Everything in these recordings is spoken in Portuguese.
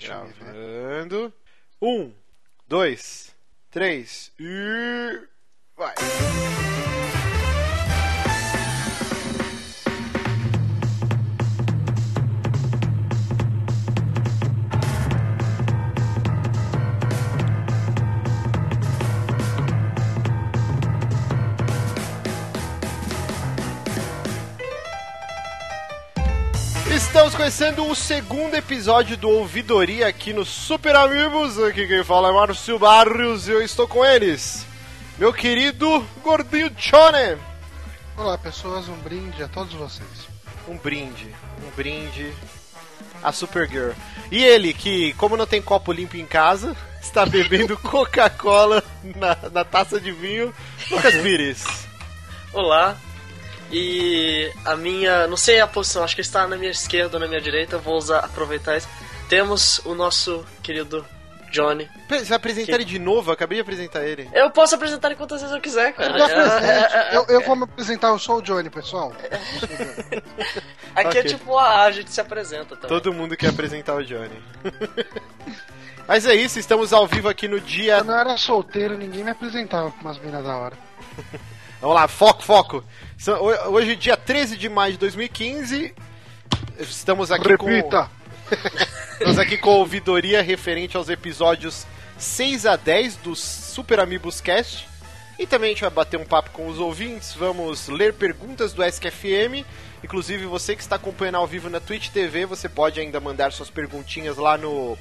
Gravando. Um, dois, três e. Vai! Estamos conhecendo o segundo episódio do Ouvidoria aqui no Super Amigos. Aqui quem fala é Márcio Barrios e eu estou com eles. Meu querido gordinho Chone. Olá pessoas, um brinde a todos vocês. Um brinde, um brinde a Supergirl. E ele, que como não tem copo limpo em casa, está bebendo Coca-Cola na, na taça de vinho. Lucas Pires. Olá. E a minha. Não sei a posição, acho que está na minha esquerda ou na minha direita. Vou usar, aproveitar isso. Temos o nosso querido Johnny. Você vai apresentar ele de novo? Eu acabei de apresentar ele. Eu posso apresentar ele quantas vezes eu quiser, cara. Já presente. Eu, eu vou me apresentar, eu sou o Johnny, pessoal. Aqui Ok. é tipo a a gente se apresenta também. Todo mundo quer apresentar o Johnny. Mas é isso, estamos ao vivo aqui no dia. Quando eu era solteiro, ninguém me apresentava com umas minas da hora. Vamos lá, foco, foco. Hoje, dia 13 de maio de 2015. Estamos aqui Repita! com. Estamos aqui com a ouvidoria referente aos episódios 6 a 10 do Super Amigos Cast. E também a gente vai bater um papo com os ouvintes, vamos ler perguntas do SQFM. Inclusive, você que está acompanhando ao vivo na Twitch TV, você pode ainda mandar suas perguntinhas lá no,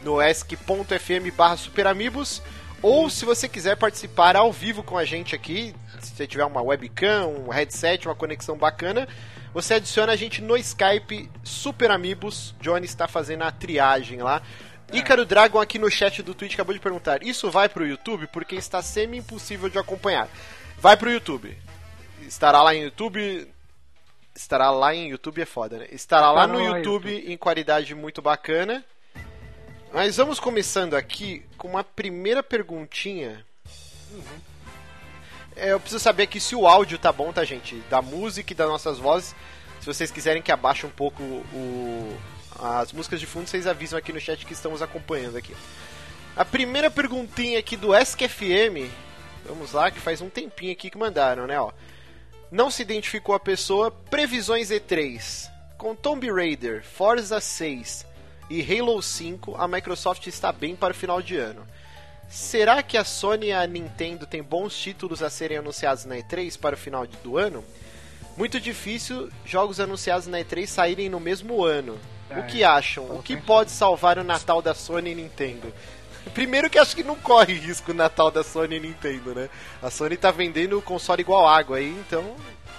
no esc.fm barra superamigos. Ou se você quiser participar ao vivo com a gente aqui, se você tiver uma webcam, um headset, uma conexão bacana, você adiciona a gente no Skype Super Amigos. Johnny está fazendo a triagem lá. Ícaro Dragon aqui no chat do Twitch acabou de perguntar: Isso vai pro YouTube? Porque está semi-impossível de acompanhar. Vai pro YouTube. Estará lá em YouTube. Estará lá em YouTube é foda, né? Estará lá no lá, YouTube em qualidade muito bacana. Mas vamos começando aqui com uma primeira perguntinha. É, eu preciso saber aqui se o áudio tá bom, tá, gente? Da música e das nossas vozes. Se vocês quiserem que abaixe um pouco o, as músicas de fundo, vocês avisam aqui no chat que estamos acompanhando aqui. A primeira perguntinha aqui do ESC-FM. Vamos lá, que faz um tempinho aqui que mandaram, né? Ó. Não se identificou a pessoa. Previsões E3. Com Tomb Raider, Forza 6 e Halo 5, a Microsoft está bem para o final de ano. Será que a Sony e a Nintendo têm bons títulos a serem anunciados na E3 para o final do ano? Muito difícil jogos anunciados na E3 saírem no mesmo ano. O É, que acham? O que pode salvar o Natal da Sony e Nintendo? Primeiro que acho que não corre risco o Natal da Sony e Nintendo, né? A Sony tá vendendo o console igual água aí, então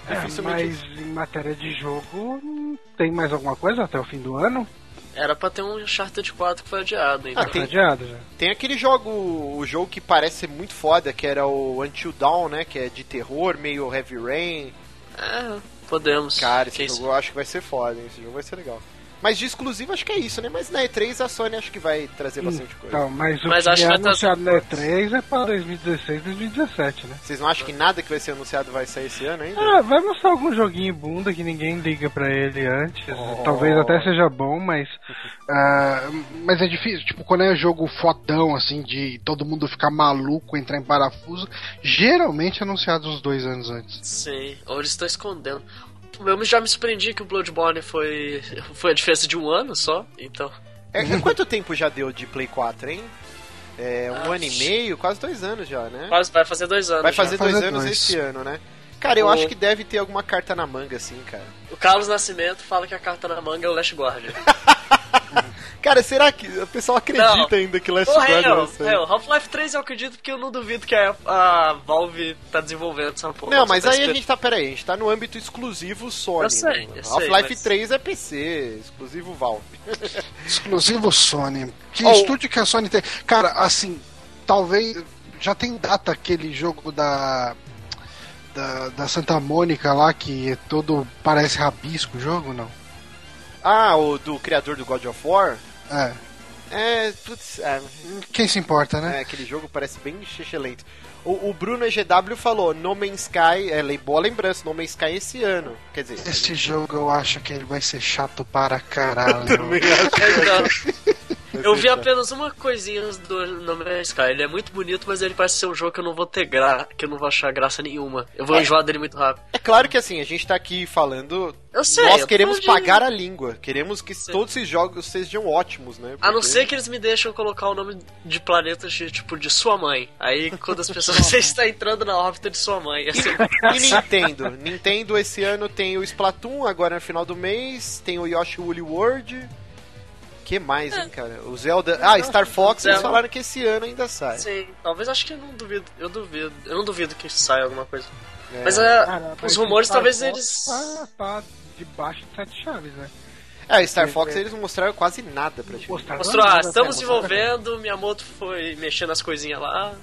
É, dificilmente. mas em matéria de jogo, tem mais alguma coisa até o fim do ano? Era pra ter um Uncharted 4 que foi adiado, então. Ah, tem- adiado já. Tem aquele jogo, o jogo que parece ser muito foda, que era o Until Dawn, né? Que é de terror, meio Heavy Rain. É, podemos. Cara, esse Que jogo eu acho que vai ser foda, hein? Esse jogo vai ser legal. Mas de exclusivo acho que é isso, né? Mas na E3 a Sony acho que vai trazer bastante coisa. Então, mas o Mas que acho é vai tá- anunciado na E3 é para 2016 2017, né? Vocês não acham que nada que vai ser anunciado vai sair esse ano ainda? Ah, vai mostrar algum joguinho bunda que ninguém liga pra ele antes. Oh. Talvez até seja bom, mas. ah, mas é difícil. Tipo, quando é jogo fodão, assim, de todo mundo ficar maluco, entrar em parafuso, geralmente é anunciado uns dois anos antes. Sim, ou eles estão escondendo. Eu já me surpreendi que o Bloodborne foi, foi a diferença de um ano só, então. É, é quanto tempo já deu de Play 4, hein? É um Ah, ano e meio, quase dois anos já, né? Quase vai fazer dois anos. Vai já. fazer dois fazer anos dois. esse ano, né? Cara, eu O- acho que deve ter alguma carta na manga, assim, cara. O Carlos Nascimento fala que a carta na manga é o Last Guardian. Cara, será que o pessoal acredita Não. ainda que Last Ô, Guardian vai sair? Half-Life 3 eu acredito porque eu não duvido que a, a Valve tá desenvolvendo essa porra. Não, mas aí a gente tá, peraí, a gente tá no âmbito exclusivo Sony. Eu sei, né? Half-Life mas- 3 é PC, exclusivo Valve. Exclusivo Sony. Que Oh. estúdio que a Sony tem? Cara, assim, talvez. Já tem data aquele jogo da. Da, da Santa Mônica lá, que é todo. Parece rabisco o jogo, não? Ah, o do criador do God of War? É. É, putz, é, Quem se importa, né? é, aquele jogo parece bem xixelento. O, o Bruno EGW falou, No Man's Sky, é, boa lembrança, No Man's Sky esse ano. Quer dizer, Esse jogo eu acho que ele vai ser chato para caralho. também acho. Então, Eu vi apenas uma coisinha do No Man's Sky. Ele é muito bonito, mas ele parece ser um jogo que eu não vou ter gra... que eu não vou achar graça nenhuma. Eu vou É. enjoar dele muito rápido. É claro que assim, a gente tá aqui falando. Eu sei, nós eu queremos pagar a língua. Queremos que Sei. todos esses jogos sejam ótimos, né? A não Porque- ser que eles me deixam colocar o nome de planetas de, tipo, de sua mãe. Aí quando as pessoas você está entrando na órbita de sua mãe. Assim, E Nintendo? Nintendo esse ano tem o Splatoon, agora no final do mês, tem o Yoshi Woolly World. que mais, hein, cara? O Zelda. Ah, Star Fox, eles falaram que esse ano ainda sai. sim, talvez acho que eu não duvido. Eu duvido. Eu não duvido que saia alguma coisa. É. Mas é, os rumores talvez Fox eles. Tá, tá debaixo de sete chaves, né? É, Star Fox eles não mostraram quase nada praticamente. Mostraram Mostrou, ah, nada, estamos mostraram desenvolvendo, Miyamoto foi mexendo as coisinhas lá.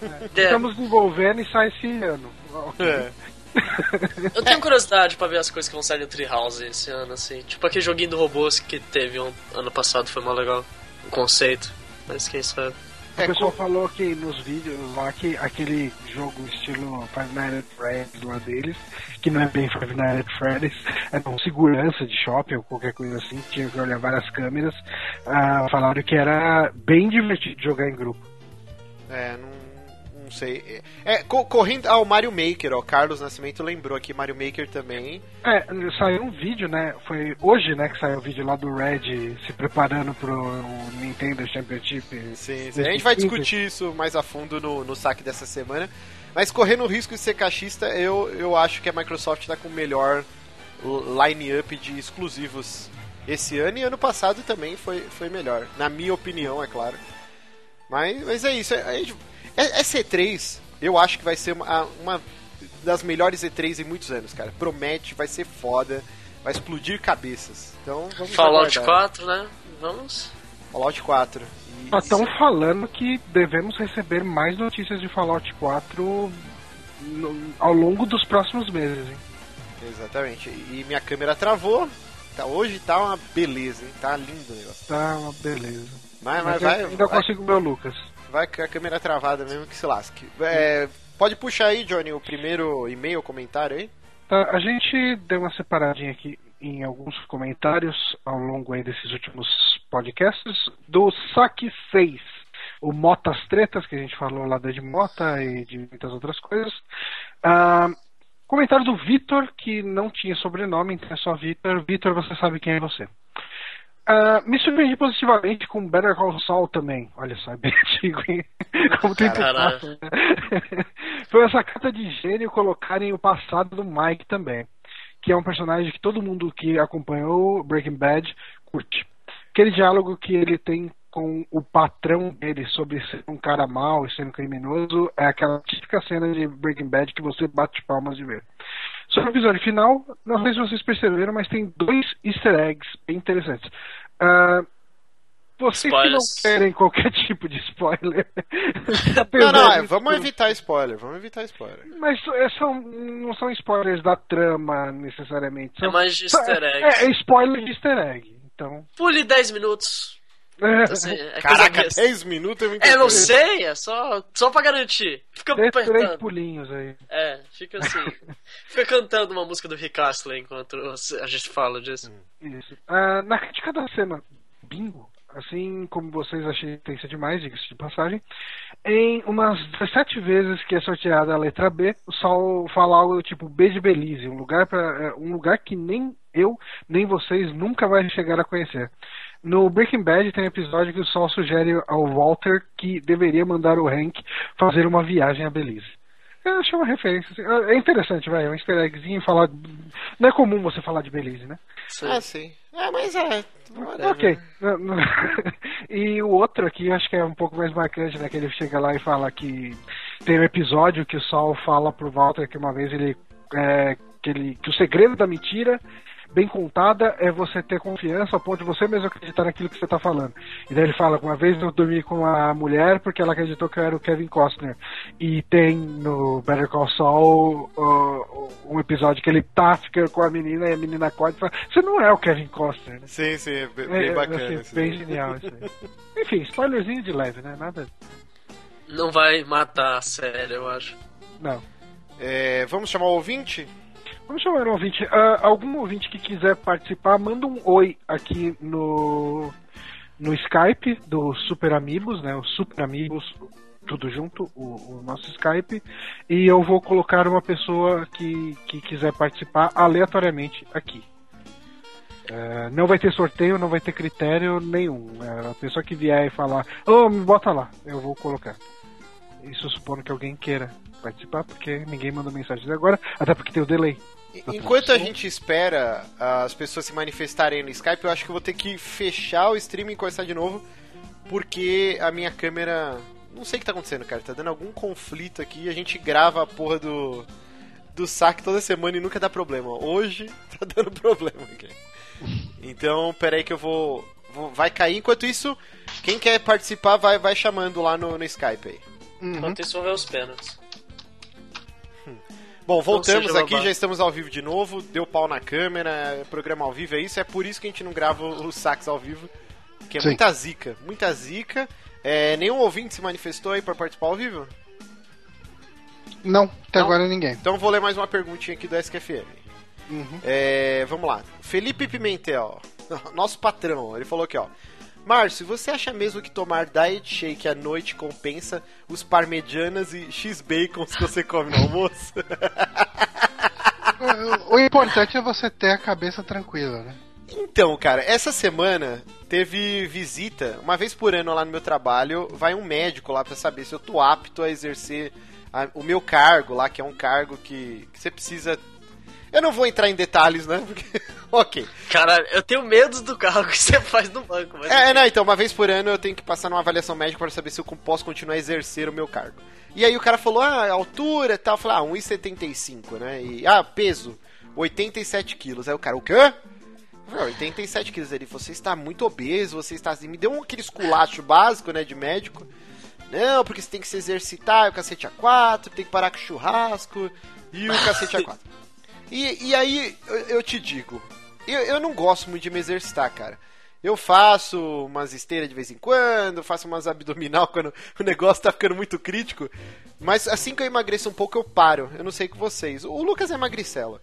nada. É. Estamos desenvolvendo e sai esse ano. É. Eu tenho curiosidade pra ver as coisas que vão sair no Treehouse esse ano, assim. Tipo aquele joguinho do robôs que teve um ano passado, foi mó legal. O conceito. Mas quem sabe. O É, pessoal co- falou que nos vídeos lá que aquele jogo estilo Five Nights at Freddy's lá deles, que não é bem Five Nights at Freddy's, é com segurança de shopping ou qualquer coisa assim, tinha que olhar várias câmeras, ah, falaram que era bem divertido jogar em grupo. É, não, não sei. É, co- correndo. Ah, o Mario Maker, ó. Carlos Nascimento lembrou aqui, Mario Maker também. É, saiu um vídeo, né? Foi hoje, né, que saiu o vídeo lá do Red se preparando pro Nintendo Championship. Sim, sim. A gente vai 2015. discutir isso mais a fundo no, no saque dessa semana. Mas correndo o risco de ser cachista, eu, eu acho que a Microsoft tá com o melhor line-up de exclusivos esse ano e ano passado também foi, foi melhor. Na minha opinião, é claro. Mas, mas é isso. A gente, é, é C3, eu acho que vai ser uma, uma das melhores E3 em muitos anos, cara. Promete, vai ser foda, vai explodir cabeças. Então vamos Fallout aguardar. 4, né? Vamos. Fallout 4. E- Estão falando que devemos receber mais notícias de Fallout 4 no- ao longo dos próximos meses, hein? Exatamente. E minha câmera travou. Tá, hoje tá uma beleza, hein? Tá lindo o negócio. Tá uma beleza. Mas, mas Mas vai, eu ainda vai, consigo ver o Lucas. Vai com a câmera travada mesmo que se lasque. É, pode puxar aí, Johnny, o primeiro e-mail, comentário aí? Tá, a gente deu uma separadinha aqui em alguns comentários ao longo aí desses últimos podcasts do Saque 6. O Motas Tretas, que a gente falou lá de Mota e de muitas outras coisas. Ah, comentário do Vitor, que não tinha sobrenome, então é só Vitor. Vitor, você sabe quem é você. Ah, me surpreendi positivamente com Better Call Saul também. Olha só, é bem antigo, hein? Como tem Caralho. passa, né? Foi essa carta de gênio colocarem o passado do Mike também. Que é um personagem que todo mundo que acompanhou Breaking Bad curte. Aquele diálogo que ele tem com o patrão dele sobre ser um cara mau e ser um criminoso é aquela típica cena de Breaking Bad que você bate palmas de ver. Sobre o episódio final, não sei se vocês perceberam, mas tem dois easter eggs bem interessantes. Ah, vocês que não Spoilers. querem qualquer tipo de spoiler. Não, apesar não, é, vamos evitar spoiler, vamos evitar spoiler. Mas é, são, não são spoilers da trama necessariamente. É São, mais de easter é, eggs. é spoiler de easter egg. Então. Pule 10 minutos. Assim, é coisa Caraca, besta. 10 minutos é muito É, não sei, é só, só pra garantir. Fica Três, três pulinhos aí. É, fica assim. fica cantando uma música do Rick Astley enquanto a gente fala disso. Isso. Ah, na crítica da cena bingo, assim como vocês achei intensa demais, diga-se de passagem, em umas 17 vezes que é sorteada a letra B, o Sol fala algo tipo B de Belize, um lugar, pra, é, um lugar que nem eu, nem vocês nunca vai chegar a conhecer. No Breaking Bad tem um episódio que o Sol sugere ao Walter que deveria mandar o Hank fazer uma viagem a Belize. Eu achei uma referência. assim, É interessante, vai. É um easter eggzinho falar. Não é comum você falar de Belize, né? Ah, sim. É, mas é. whatever. Ok. E o outro aqui, acho que é um pouco mais marcante, né? Que ele chega lá e fala que tem um episódio que o Sol fala pro Walter que uma vez ele. é, que, ele que o segredo da mentira bem contada é você ter confiança ao ponto de você mesmo acreditar naquilo que você tá falando. E daí ele fala que uma vez eu dormi com a mulher porque ela acreditou que eu era o Kevin Costner. E tem no Better Call Saul uh, um episódio que ele tá ficando com a menina e a menina acorda e fala: Você não é o Kevin Costner, né? Sim, sim, é bem, É, bem bacana. esse bem genial isso aí. Enfim, spoilerzinho de leve, né? Nada. Não vai matar a série, eu acho. Não. É, vamos chamar o ouvinte? Vamos chamar um ouvinte. Ah, algum ouvinte que quiser participar, manda um oi aqui no, no Skype do Super Amigos, né? O Super Amigos, tudo junto, o, o, nosso Skype. E eu vou colocar uma pessoa que, que quiser participar aleatoriamente aqui. É, não vai ter sorteio, não vai ter critério nenhum. É, a pessoa que vier e falar, ô, oh, me bota lá, eu vou colocar. Isso supondo que alguém queira participar, porque ninguém manda mensagem agora, até porque tem o delay. Enquanto a gente espera as pessoas se manifestarem no Skype, eu acho que eu vou ter que fechar o stream e começar de novo, porque a minha câmera. Não sei o que tá acontecendo, cara. Tá dando algum conflito aqui. A gente grava a porra do, do saque toda semana e nunca dá problema. Hoje tá dando problema aqui. Então, peraí que eu vou, vou. vai cair. Enquanto isso, quem quer participar vai, vai chamando lá no, no Skype aí. Uhum. Enquanto isso, vou ver os pênaltis. Bom, voltamos aqui, já estamos ao vivo de novo. Deu pau na câmera, é programa ao vivo, é isso. É por isso que a gente não grava os saques ao vivo. Que é Sim. muita zica, muita zica. É, nenhum ouvinte se manifestou aí para participar ao vivo? Não, até não? agora ninguém. Então vou ler mais uma perguntinha aqui do SQFM. Uhum. É, vamos lá. Felipe Pimentel, nosso patrão, ele falou aqui, ó. Márcio, você acha mesmo que tomar diet shake à noite compensa os parmegianas e x-bacons que você come no almoço? o importante é você ter a cabeça tranquila, né? Então, cara, essa semana teve visita, uma vez por ano lá no meu trabalho, vai um médico lá para saber se eu tô apto a exercer a, o meu cargo lá, que é um cargo que, que você precisa eu não vou entrar em detalhes, né? Porque... ok. Cara, eu tenho medo do carro que você faz no banco. Mas... É, não, então, uma vez por ano eu tenho que passar numa avaliação médica para saber se eu posso continuar a exercer o meu cargo. E aí o cara falou, ah, altura e tal. Eu falei, ah, 1,75, né? E, ah, peso, 87 quilos. Aí o cara, o quê? Falei, 87 quilos. Ele, você está muito obeso, você está assim. Me deu um, aquele esculacho básico, né, de médico. Não, porque você tem que se exercitar, o cacete a 4, tem que parar com o churrasco e o cacete a 4. E, e aí, eu, eu te digo, eu, eu não gosto muito de me exercitar, cara. Eu faço umas esteiras de vez em quando, faço umas abdominal quando o negócio tá ficando muito crítico. Mas assim que eu emagreço um pouco, eu paro. Eu não sei com vocês. O Lucas é magricela.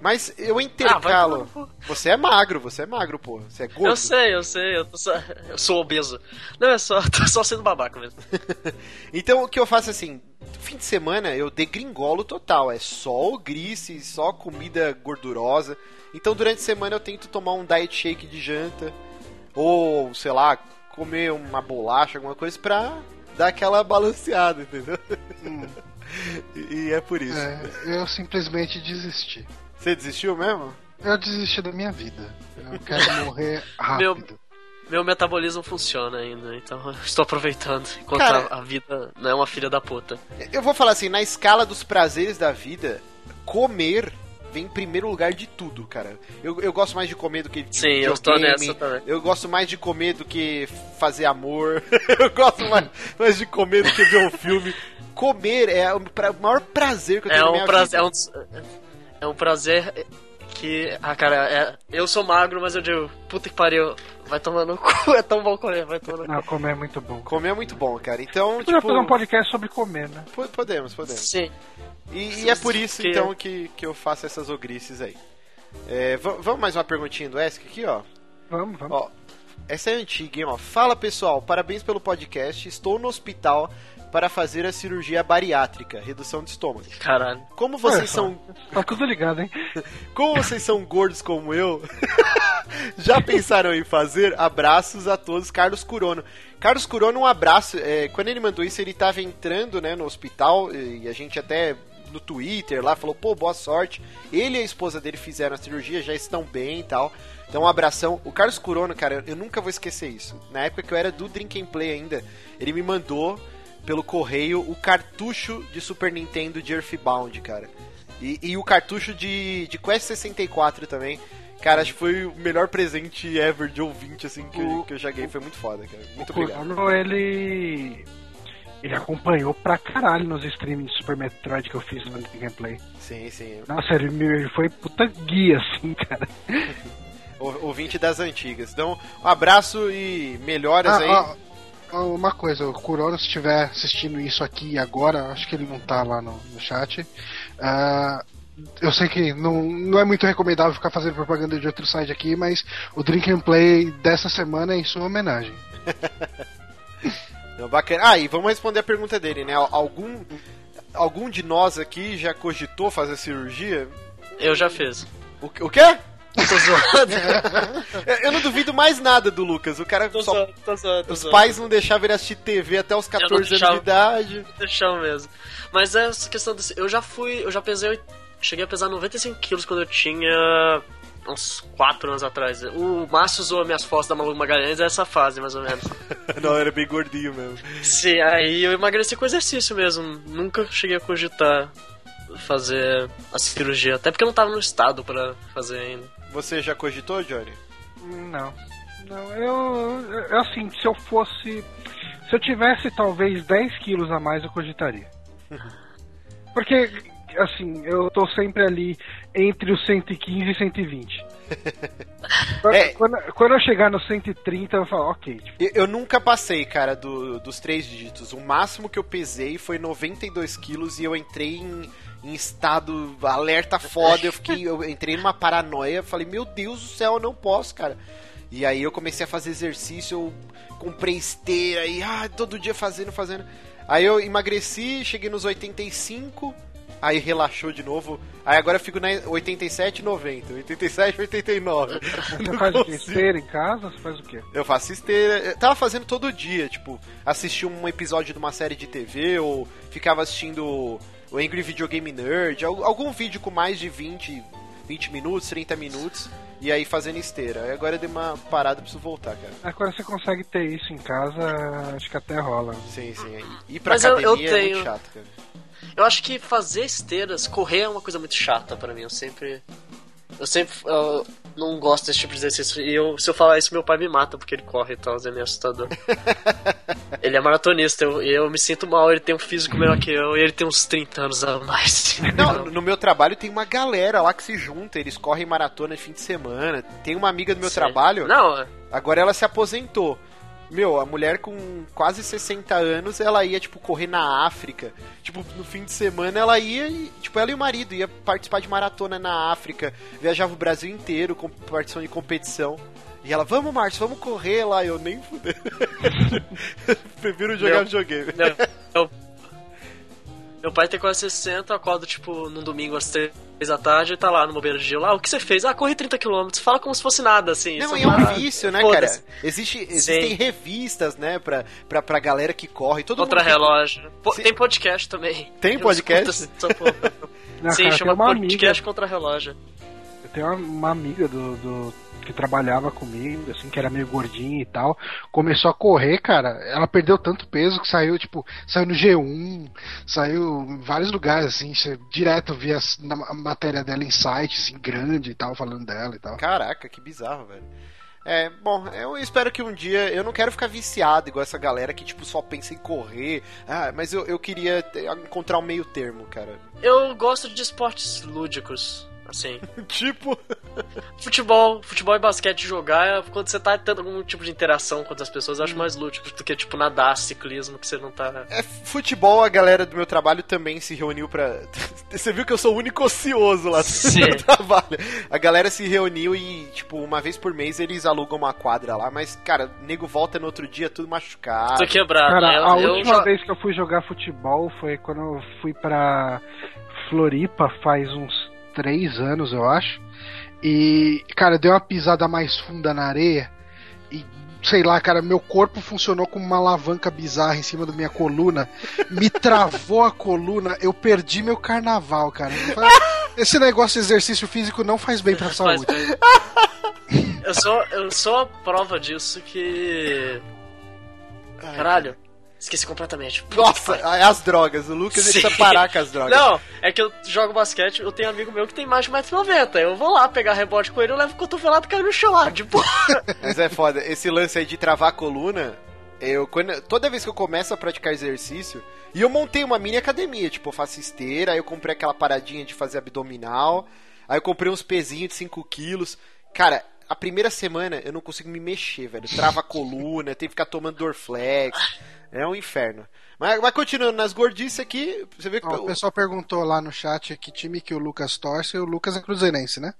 Mas eu intercalo. Ah, você é magro, você é magro, pô. Você é gordo. Eu sei, eu sei, eu, só, eu sou obeso. Não, é só, tô só sendo babaca mesmo. então o que eu faço assim, fim de semana eu degringolo total. É só o grice, só comida gordurosa. Então durante a semana eu tento tomar um diet shake de janta. Ou, sei lá, comer uma bolacha, alguma coisa pra dar aquela balanceada, entendeu? Hum. e, e é por isso. É, eu simplesmente desisti. Você desistiu mesmo? Eu desisti da minha vida. Eu quero morrer rápido. Meu, meu metabolismo funciona ainda, então estou aproveitando enquanto Cara, a, a, vida não é uma filha da puta. Eu vou falar assim, na escala dos prazeres da vida, comer vem em primeiro lugar de tudo, cara. Eu, eu gosto mais de comer do que Sim, eu estou nessa também. Eu gosto mais de comer do que fazer amor. eu gosto mais, mais de comer do que ver um filme. Comer é o, o maior prazer que eu tenho é na minha um prazer, vida. É um, é um prazer que. Ah, cara, é, eu sou magro, mas eu digo, puta que pariu, vai tomar no cu, é tão bom comer, vai tomar no cu. Não, comer é muito bom. Comer é muito bom, cara. Então, tipo. fazer um podcast sobre comer, né? Podemos, podemos. Sim. E, e é por isso, que... então, que, que eu faço essas ogrices aí. É, vamos mais uma perguntinha do Esk aqui, ó. Vamos, vamos. Ó, essa é antiga, hein, ó. Fala pessoal, parabéns pelo podcast. Estou no hospital para fazer a cirurgia bariátrica, redução de estômago. Caralho. Como vocês são. Tá tudo ligado, hein? Como vocês são gordos como eu, já pensaram em fazer? Abraços a todos, Carlos Curono. Carlos Curono, um abraço. É, quando ele mandou isso, ele estava entrando né, no hospital e a gente até no Twitter lá falou, pô, boa sorte. Ele e a esposa dele fizeram a cirurgia, já estão bem e tal. Então, um abração. O Carlos Curono, cara, eu nunca vou esquecer isso. Na época que eu era do Drink and Play ainda, ele me mandou pelo correio o cartucho de Super Nintendo de Earthbound, cara. E, e o cartucho de, de Quest 64 também. Cara, acho que foi o melhor presente ever de ouvinte, assim, que, o, eu, que eu joguei. Foi muito foda, cara. Muito o obrigado. Ele... Ele acompanhou pra caralho nos streamings de Super Metroid que eu fiz no gameplay. Sim, sim. Nossa, ele, ele foi puta guia, assim, cara. ouvinte das antigas. Então, um abraço e melhoras ah, aí. Ah, uma coisa, o Kurono, se estiver assistindo isso aqui agora, acho que ele não tá lá no, no chat. Uh, eu sei que não, não é muito recomendável ficar fazendo propaganda de outro site aqui, mas o Drink and Play dessa semana é em sua homenagem. Não, bacana. Ah, e vamos responder a pergunta dele, né? Algum, algum de nós aqui já cogitou fazer cirurgia? Eu já fiz. O, o quê? Tô zoando. Eu não duvido mais nada do Lucas. O cara Tô só. zoando, tô zoando, tô Os zoando. pais não deixavam ele assistir TV até os não 14 anos de idade. Deixar mesmo. Mas essa questão desse. Eu já fui. Eu já pesei. Cheguei a pesar 95 quilos quando eu tinha. uns 4 anos atrás. O Márcio usou minhas fotos da Malu Magalhães é essa fase, mais ou menos. Não, era bem gordinho mesmo. Sim, aí eu emagreci com exercício mesmo. Nunca cheguei a cogitar fazer a cirurgia. Até porque eu não tava no estado pra fazer ainda. Você já cogitou, Johnny? Não. Não, eu, eu. Assim, se eu fosse. Se eu tivesse talvez 10 quilos a mais, eu cogitaria. Porque, assim, eu tô sempre ali entre os 115 e 120. Quando, É. quando, quando eu chegar no 130, eu falo, ok. Tipo, Eu, eu nunca passei, cara, do- dos três dígitos. O máximo que eu pesei foi 92 quilos e eu entrei em, em estado alerta foda. Eu fiquei, eu entrei numa paranoia. Falei, meu Deus do céu, eu não posso, cara. E aí eu comecei a fazer exercício, eu comprei esteira e ah, todo dia fazendo, fazendo. Aí eu emagreci, cheguei nos 85, aí relaxou de novo. Aí agora eu fico na 87, 90, 87, 89. você Não faz consigo. Esteira em casa? Você faz o quê? Eu faço esteira. Eu tava fazendo todo dia, tipo, assistir um episódio de uma série de TV ou ficava assistindo o Angry Video Game Nerd, al- algum vídeo com mais de 20, 20 minutos, 30 minutos, e aí fazendo esteira. Aí agora eu dei uma parada, preciso voltar, cara. Agora você consegue ter isso em casa, acho que até rola. Sim, sim. Ir pra Mas eu- eu academia é muito tenho- chato, cara. Eu acho que fazer esteiras, correr é uma coisa muito chata pra mim. Eu sempre. Eu sempre eu não gosto desse tipo de exercício. E eu, se eu falar isso, meu pai me mata porque ele corre e tal, é meio assustador. ele é maratonista eu- e eu, me sinto mal. Ele tem um físico melhor que eu e ele tem uns 30 anos a mais. Não, no meu trabalho tem uma galera lá que se junta, eles correm maratona de fim de semana. Tem uma amiga do meu Sim. trabalho, Não, é- Agora ela se aposentou. Meu, a mulher com quase 60 anos, ela ia, tipo, correr na África. Tipo, no fim de semana ela ia e, tipo, ela e o marido ia participar de maratona na África. Viajava o Brasil inteiro, com, participando de competição. E ela, vamos, Márcio, vamos correr lá. Eu nem fudeu. Prefiro jogar Meu- videogame. Meu, meu, meu pai tem quase 60, eu acordo tipo num domingo às 3 da tarde e tá lá no bobeiro de gelo. Ah, o que você fez? Ah, corri 30 km. Fala como se fosse nada, assim. Não, e é um vício, né, cara? Existe, existem Sim. revistas, né, pra, pra, pra galera que corre. Todo mundo que- Contra-relógio. Po- Sim. Tem podcast também. Tem podcast? Não, Sim, cara, chama podcast contra-relógio. Tenho uma, uma amiga do, do- que trabalhava comigo, assim, que era meio gordinha e tal, começou a correr, cara, ela perdeu tanto peso que saiu, tipo, saiu no G1, saiu em vários lugares, assim, direto via a matéria dela em site, assim, grande e tal, falando dela e tal. Caraca, que bizarro, velho. É, bom, eu espero que um dia. Eu não quero ficar viciado igual essa galera que, tipo, só pensa em correr. Ah, mas eu, eu queria encontrar um meio termo, cara. Eu gosto de esportes lúdicos, assim. tipo. Futebol, futebol e basquete jogar, é quando você tá tendo algum tipo de interação com outras pessoas, eu acho mais lúdico do que, tipo, nadar, ciclismo, que você não tá... É, futebol, a galera do meu trabalho também se reuniu pra. Você viu que eu sou o único ocioso lá do Sim. meu trabalho. A galera se reuniu e, tipo, uma vez por mês eles alugam uma quadra lá, mas, cara, nego volta no outro dia tudo machucado. Tô quebrado. Cara, eu, a eu última vez que eu fui jogar futebol foi quando eu fui pra Floripa faz uns três anos, eu acho. E, cara, deu uma pisada mais funda na areia e, sei lá, cara, meu corpo funcionou como uma alavanca bizarra em cima da minha coluna. Me travou a coluna, eu perdi meu carnaval, cara. Esse negócio de exercício físico não faz bem pra saúde. Eu sou, eu sou a prova disso que. Caralho, esqueci completamente. Nossa, as drogas. O Lucas Sim. precisa parar com as drogas. Não, é que eu jogo basquete, eu tenho um amigo meu que tem mais de 1,90m. Eu vou lá pegar rebote com ele, eu levo o cotovelado e caio no chão lá, de boa. Mas é foda. Esse lance aí de travar a coluna, eu quando, toda vez que eu começo a praticar exercício, e eu montei uma mini academia, tipo, eu faço esteira, aí eu comprei aquela paradinha de fazer abdominal, aí eu comprei uns pezinhos de 5 quilos. Cara, a primeira semana eu não consigo me mexer, velho. Trava a coluna, tem que ficar tomando Dorflex. É um inferno. Mas, mas continuando nas gordices aqui, você vê que. Ó, o pessoal perguntou lá no chat que time que o Lucas torce, e o Lucas é cruzeirense, né?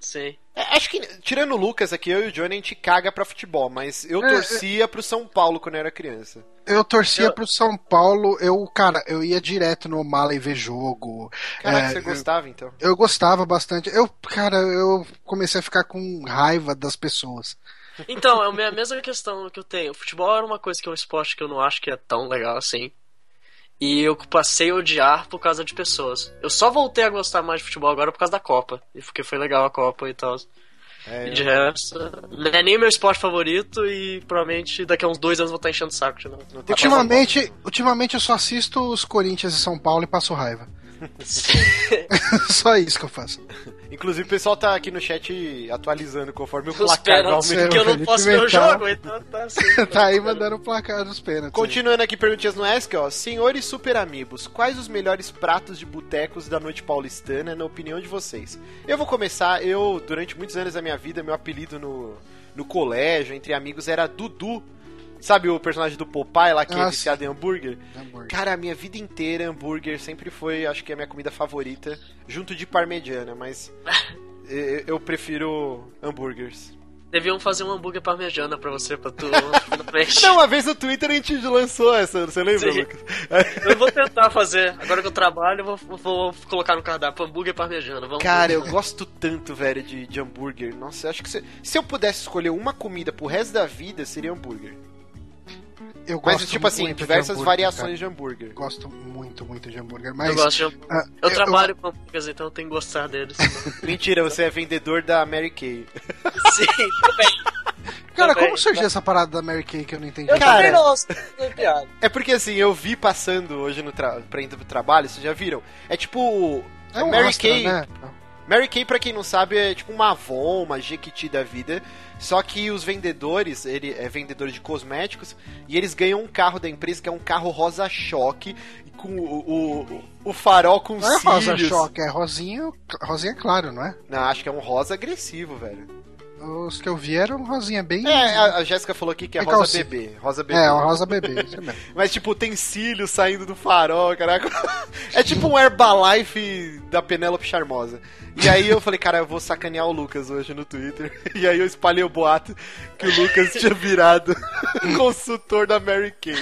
Sim. É, acho que, tirando o Lucas aqui, eu e o Johnny, a gente caga pra futebol, mas eu É, torcia pro São Paulo quando eu era criança. Eu torcia Eu- pro São Paulo, eu, cara, eu ia direto no Mala e ver jogo. Caraca, É, você gostava então? Eu gostava bastante. Eu, cara, eu comecei a ficar com raiva das pessoas. Então, é a me- mesma questão que eu tenho. O futebol era uma coisa que é um esporte que eu não acho que é tão legal assim. E eu passei a odiar por causa de pessoas. Eu só voltei a gostar mais de futebol agora por causa da Copa. E porque foi legal a Copa e tal. É, E de resto, não é nem meu esporte favorito e provavelmente daqui a uns dois anos vou estar enchendo o saco de novo. Ultimamente, ultimamente eu só assisto os Corinthians e São Paulo e passo raiva. só isso que eu faço. Inclusive o pessoal tá aqui no chat atualizando conforme o Os placar aumentando. porque eu não posso ver o jogo, então tá assim. tá aí mandando o placar dos pênaltis. Continuando aqui perguntinhas no Ask, ó. Senhores super amigos, quais os melhores pratos de botecos da noite paulistana, na opinião de vocês? Eu vou começar, eu, durante muitos anos da minha vida, meu apelido no, no colégio, entre amigos, era Dudu. Sabe o personagem do Popeye lá que é viciado em hambúrguer? Hambúrguer. Cara, a minha vida inteira hambúrguer sempre foi, acho que é a minha comida favorita, junto de parmegiana, mas eu, eu prefiro hambúrgueres. Deviam fazer um hambúrguer parmegiana pra você, pra tu finalmente. Não, uma vez no Twitter a gente lançou essa, você lembra, Sim. Lucas? Eu vou tentar fazer. Agora que eu trabalho, eu vou, vou colocar no cardápio hambúrguer parmegiana. Vamos Cara, eu gosto tanto, velho, de, de hambúrguer. Nossa, eu acho que se, se eu pudesse escolher uma comida pro resto da vida, seria hambúrguer. Eu gosto Mas, tipo assim, de diversas hambúrguer, variações cara. de hambúrguer. Gosto muito, muito de hambúrguer. Eu Mas gosto de hambúrguer. ah, Eu trabalho com hambúrgueres, então eu tenho que gostar deles. Mentira, você é vendedor da Mary Kay. Sim, também. Cara, também. como surgiu essa parada da Mary Kay que eu não entendi? Eu Cara- não, não é. É porque assim, eu vi passando hoje no tra pra indo pro trabalho, vocês já viram? É tipo. É um Mary Kay. né? Mary Kay, pra quem não sabe, é tipo uma Avon, uma Jequiti da vida. Só que os vendedores, ele é vendedor de cosméticos, e eles ganham um carro da empresa que é um carro rosa choque, com o, o, o farol com Não é cílios. rosa choque, é rosinha, rosinha claro, não é? Não, acho que é um rosa agressivo, velho. Os que eu vi eram rosinha bem. É, a, Jéssica falou aqui que é É rosa calcinha. bebê. Rosa bebê. É, uma rosa bebê, isso mesmo. Mas, tipo, tem cílios saindo do farol, caraca. É tipo um Herbalife da Penélope Charmosa. E aí eu falei, cara, eu vou sacanear o Lucas hoje no Twitter. E aí eu espalhei o boato que o Lucas tinha virado consultor da Mary Kay.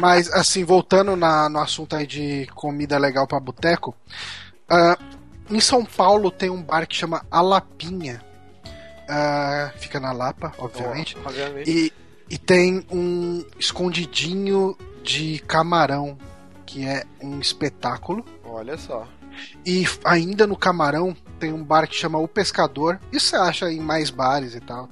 Mas, assim, voltando na- no assunto aí de comida legal pra boteco, ah, em São Paulo tem um bar que chama A Lapinha. Ah, fica na Lapa, obviamente. Obviamente. E, e tem um escondidinho de camarão, que é um espetáculo. Olha só. E ainda no Camarão tem um bar que chama O Pescador. Isso você acha em mais bares e tal.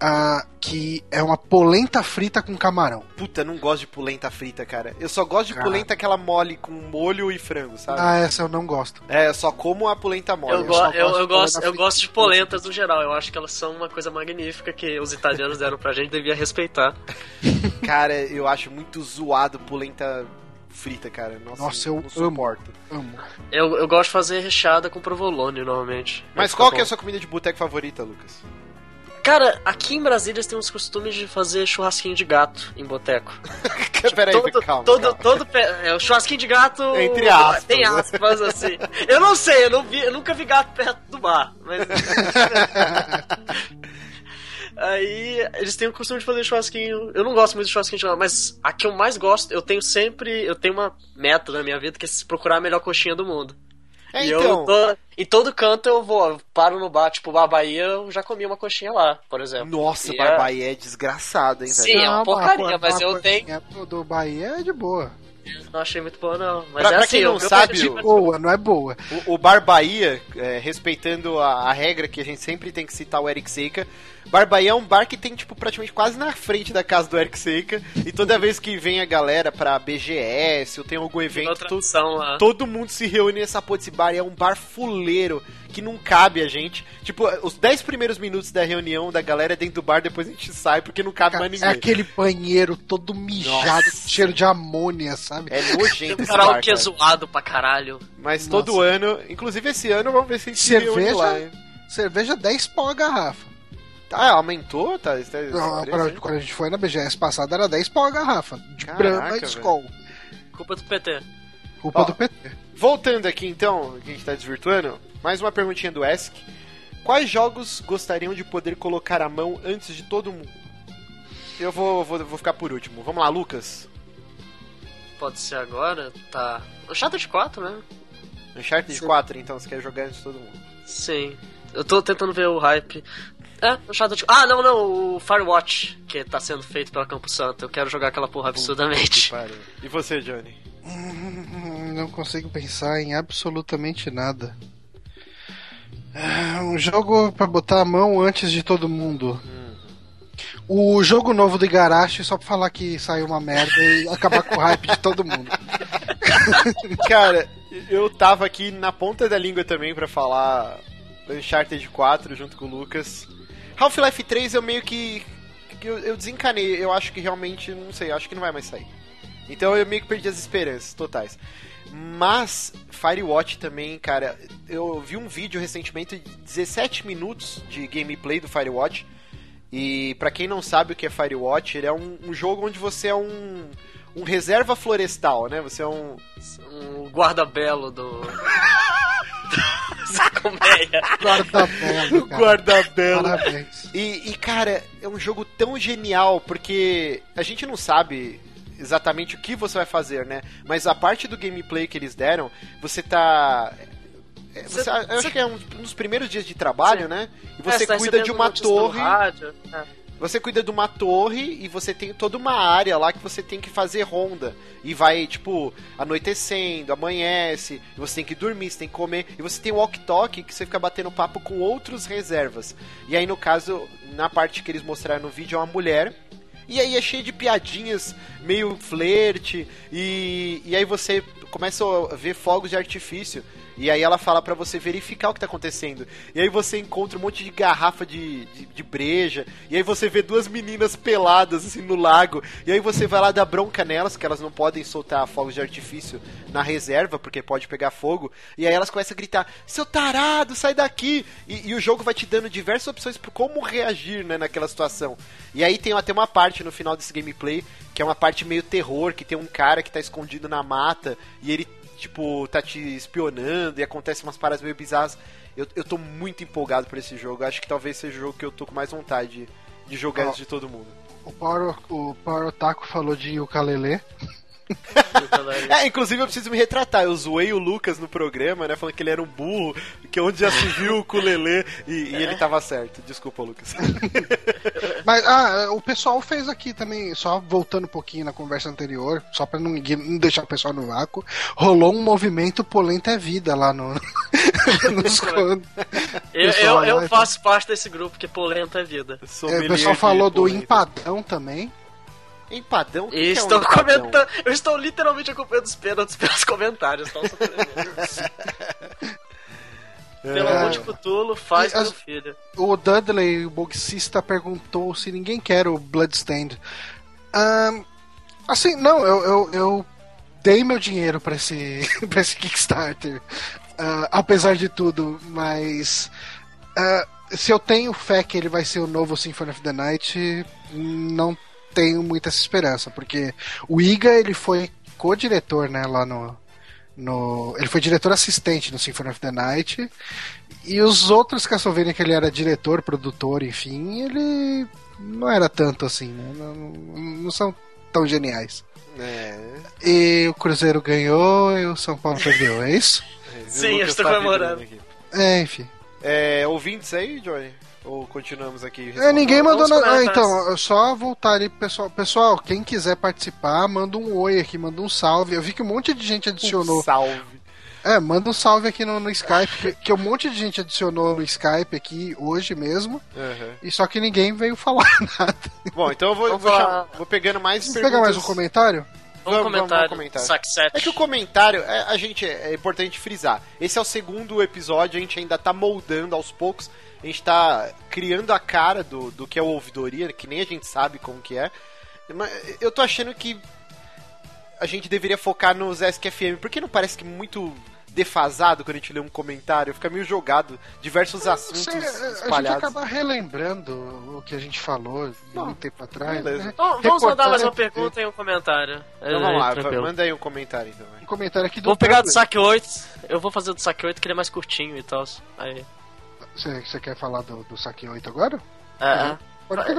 Ah, que é uma polenta frita com camarão. Puta, não gosto de polenta frita, cara. Eu só gosto de Cara. polenta aquela mole com molho e frango, sabe? Ah, essa eu não gosto. É, eu só como a polenta mole. Eu, eu go eu, gosto eu de gosto, polenta eu gosto de polentas no geral. Eu acho que elas são uma coisa magnífica que os italianos deram pra gente devia respeitar. Cara, eu acho muito zoado polenta frita, cara. Nossa, Nossa, eu não amo. suporto. Amo. Eu, eu gosto de fazer recheada com provolone normalmente. Mas qual que é a sua comida de boteco favorita, Lucas? Cara, aqui em Brasília eles têm uns costumes de fazer churrasquinho de gato em boteco. Peraí, todo, calma. todo, calma. todo pe- é, o churrasquinho de gato. Entre aspas, Tem aspas, assim. Eu não sei, eu, não vi, eu nunca vi gato perto do bar, mas. Aí eles têm o costume de fazer churrasquinho. Eu não gosto muito de churrasquinho de gato, mas a que eu mais gosto, eu tenho sempre. Eu tenho uma meta na minha vida que é se procurar a melhor coxinha do mundo. É, e então, eu tô, em todo canto eu vou, eu paro no bar, tipo, Bar Bahia, eu já comi uma coxinha lá, por exemplo. nossa, E Barbaia é desgraçado, hein, Sim, velho? é uma Não, porcaria, uma- mas uma eu coisinha do Bahia é de boa. Não achei muito boa, não. Mas Pra- é pra assim, quem não sabe, é- Boa, não é boa. O, o Bar Bahia, é, respeitando a, a regra que a gente sempre tem que citar o Eric Seika, Bar Bahia é um bar que tem, tipo, praticamente quase na frente da casa do Eric Seika, e toda vez que vem a galera pra BGS ou tem algum evento, outra to- opção lá. todo mundo se reúne nessa porra desse bar, e é um bar fuleiro, que não cabe a gente. Tipo, os 10 primeiros minutos da reunião da galera é dentro do bar, depois a gente sai, porque não cabe Cara, mais é ninguém. aquele banheiro todo mijado, Nossa. com cheiro de amônia, sabe? É Tem nojento um esse bar, karaokê cara. zoado pra caralho. Mas Nossa. todo ano, inclusive esse ano, vamos ver se a gente Cerveja? lá, hein? Cerveja 10 pau a garrafa. Ah, aumentou? Tá, tá, Não, quando, quando a gente foi na BGS passada era 10 pau a garrafa. De Caraca, Brahma e. Skol. Culpa do PT. Culpa Ó. do PT. Voltando aqui então, que a gente tá desvirtuando, mais uma perguntinha do Esk. Quais jogos gostariam de poder colocar a mão antes de todo mundo? Eu vou, vou, vou ficar por último. Vamos lá, Lucas. Pode ser agora? Tá. De 4, né? Uncharted Sim. 4, então, você quer jogar antes de todo mundo. Sim. Eu tô tentando ver o hype. É, o Shadow de... Ah, não, não, o Firewatch, que tá sendo feito pela Campo Santo. Eu quero jogar aquela porra absurdamente. E você, Johnny? Hum, Não consigo pensar em absolutamente nada. Ah, Um jogo pra botar a mão antes de todo mundo. O jogo novo do Igarashi, só pra falar que saiu uma merda e acabar com o hype de todo mundo. Cara, eu tava aqui na ponta da língua também pra falar Uncharted 4 junto com o Lucas. Half-Life 3 eu meio que. eu, eu desencanei. Eu acho que realmente, não sei, acho que não vai mais sair. Então eu meio que perdi as esperanças totais. Mas Firewatch também, cara, eu vi um vídeo recentemente de 17 minutos de gameplay do Firewatch. E pra quem não sabe o que é Firewatch, ele é um, um jogo onde você é um, um reserva florestal, né? Você é um, Um guarda-belo do. Essa colmeia. Guarda-belo, guarda-belo. Parabéns. E, e, cara, é um jogo tão genial, porque a gente não sabe exatamente o que você vai fazer, né? Mas a parte do gameplay que eles deram, você tá. é, Você, Você- eu acho que é um dos primeiros dias de trabalho, Sim. né? E É, você tá cuida de uma torre. rádio. É. Você cuida de uma torre e você tem toda uma área lá que você tem que fazer ronda. E vai, tipo, anoitecendo, amanhece, você tem que dormir, você tem que comer. E você tem o walk-talk que você fica batendo papo com outros reservas. E aí, no caso, na parte que eles mostraram no vídeo, é uma mulher. E aí é cheio de piadinhas, meio flerte. E, e aí você começa a ver fogos de artifício. E aí ela fala pra você verificar o que tá acontecendo. E aí você encontra um monte de garrafa de, de, de breja. E aí você vê duas meninas peladas assim no lago. E aí você vai lá dar bronca nelas, que elas não podem soltar fogos de artifício na reserva, porque pode pegar fogo. E aí elas começam a gritar: Seu tarado, sai daqui! E, e o jogo vai te dando diversas opções por como reagir né, naquela situação. E aí tem até uma parte no final desse gameplay, que é uma parte meio terror, que tem um cara que tá escondido na mata e ele tipo, tá te espionando e acontece umas paradas meio bizarras. Eu, eu tô muito empolgado por esse jogo. Acho que talvez seja o jogo que eu tô com mais vontade de, de jogar antes de todo mundo. O Power, o Power Otaku falou de ukulele. É, inclusive eu preciso me retratar. Eu zoei o Lucas no programa, né? Falando que ele era um burro, que onde já se viu o ukulele e, e ele tava certo. Desculpa, Lucas. Mas ah, o pessoal fez aqui também, só voltando um pouquinho na conversa anterior, só pra não, não deixar o pessoal no vácuo, rolou um movimento Polenta é Vida lá no. nos Eu, eu, eu né? faço parte desse grupo, que polenta é vida. É, o pessoal falou do polenta. empadão também. Empadão? Que E que é um comentando. Eu estou literalmente acompanhando os pênaltis pelos comentários. Então, só tremendo. Pelo É. amor de Cutulo, faz as- meu filho. O Dudley, o boxista, perguntou se ninguém quer o Bloodstained. Ahn, assim, não, eu, eu, eu dei meu dinheiro pra esse, pra esse Kickstarter, ah, apesar de tudo, mas ah, se eu tenho fé que ele vai ser o novo Symphony of the Night, não tenho muita essa esperança, porque o Iga ele foi co-diretor, né, lá no, no, ele foi diretor assistente no Symphony of the Night e os outros Castlevania que ele era diretor, produtor, enfim, ele não era tanto assim, né? não, não são tão geniais. É. E o Cruzeiro ganhou e o São Paulo perdeu, é isso? O Sim, eu estou comemorando. É, enfim. É, ouvintes aí, Johnny? Ou continuamos aqui? É, ninguém mandou nada. Ah, então, eu só voltar ali pro pessoal. Pessoal, quem quiser participar, manda um oi aqui, manda um salve. Eu vi que um monte de gente adicionou. Um salve. É, manda um salve aqui no, no Skype, que, que um monte de gente adicionou no Skype aqui hoje mesmo, Aham. e só que ninguém veio falar nada. Bom, então eu vou, vou, vou pegando mais Vamos perguntas. pegar mais um comentário? Vamos comentar. comentar. 7. É que o comentário, é, a gente é importante frisar. Esse é o segundo episódio, a gente ainda tá moldando aos poucos. A gente tá criando a cara do, do que é o ouvidoria, que nem a gente sabe como que é. Mas eu tô achando que a gente deveria focar nos SKFM, porque não parece que muito defasado quando a gente lê um comentário, fica meio jogado, diversos assuntos Sei, a- a gente espalhados. acaba relembrando o que a gente falou Não, muito tempo atrás. beleza. né? Vamos vamos mandar mais uma pergunta e um comentário. Então É, vamos lá, tranquilo. manda aí um comentário então. Um comentário aqui do Vou pegar do saque 8. Eu vou fazer do saque 8 que ele é mais curtinho e tal. Aí. Você, você quer falar do, do Saque 8 agora? É, é.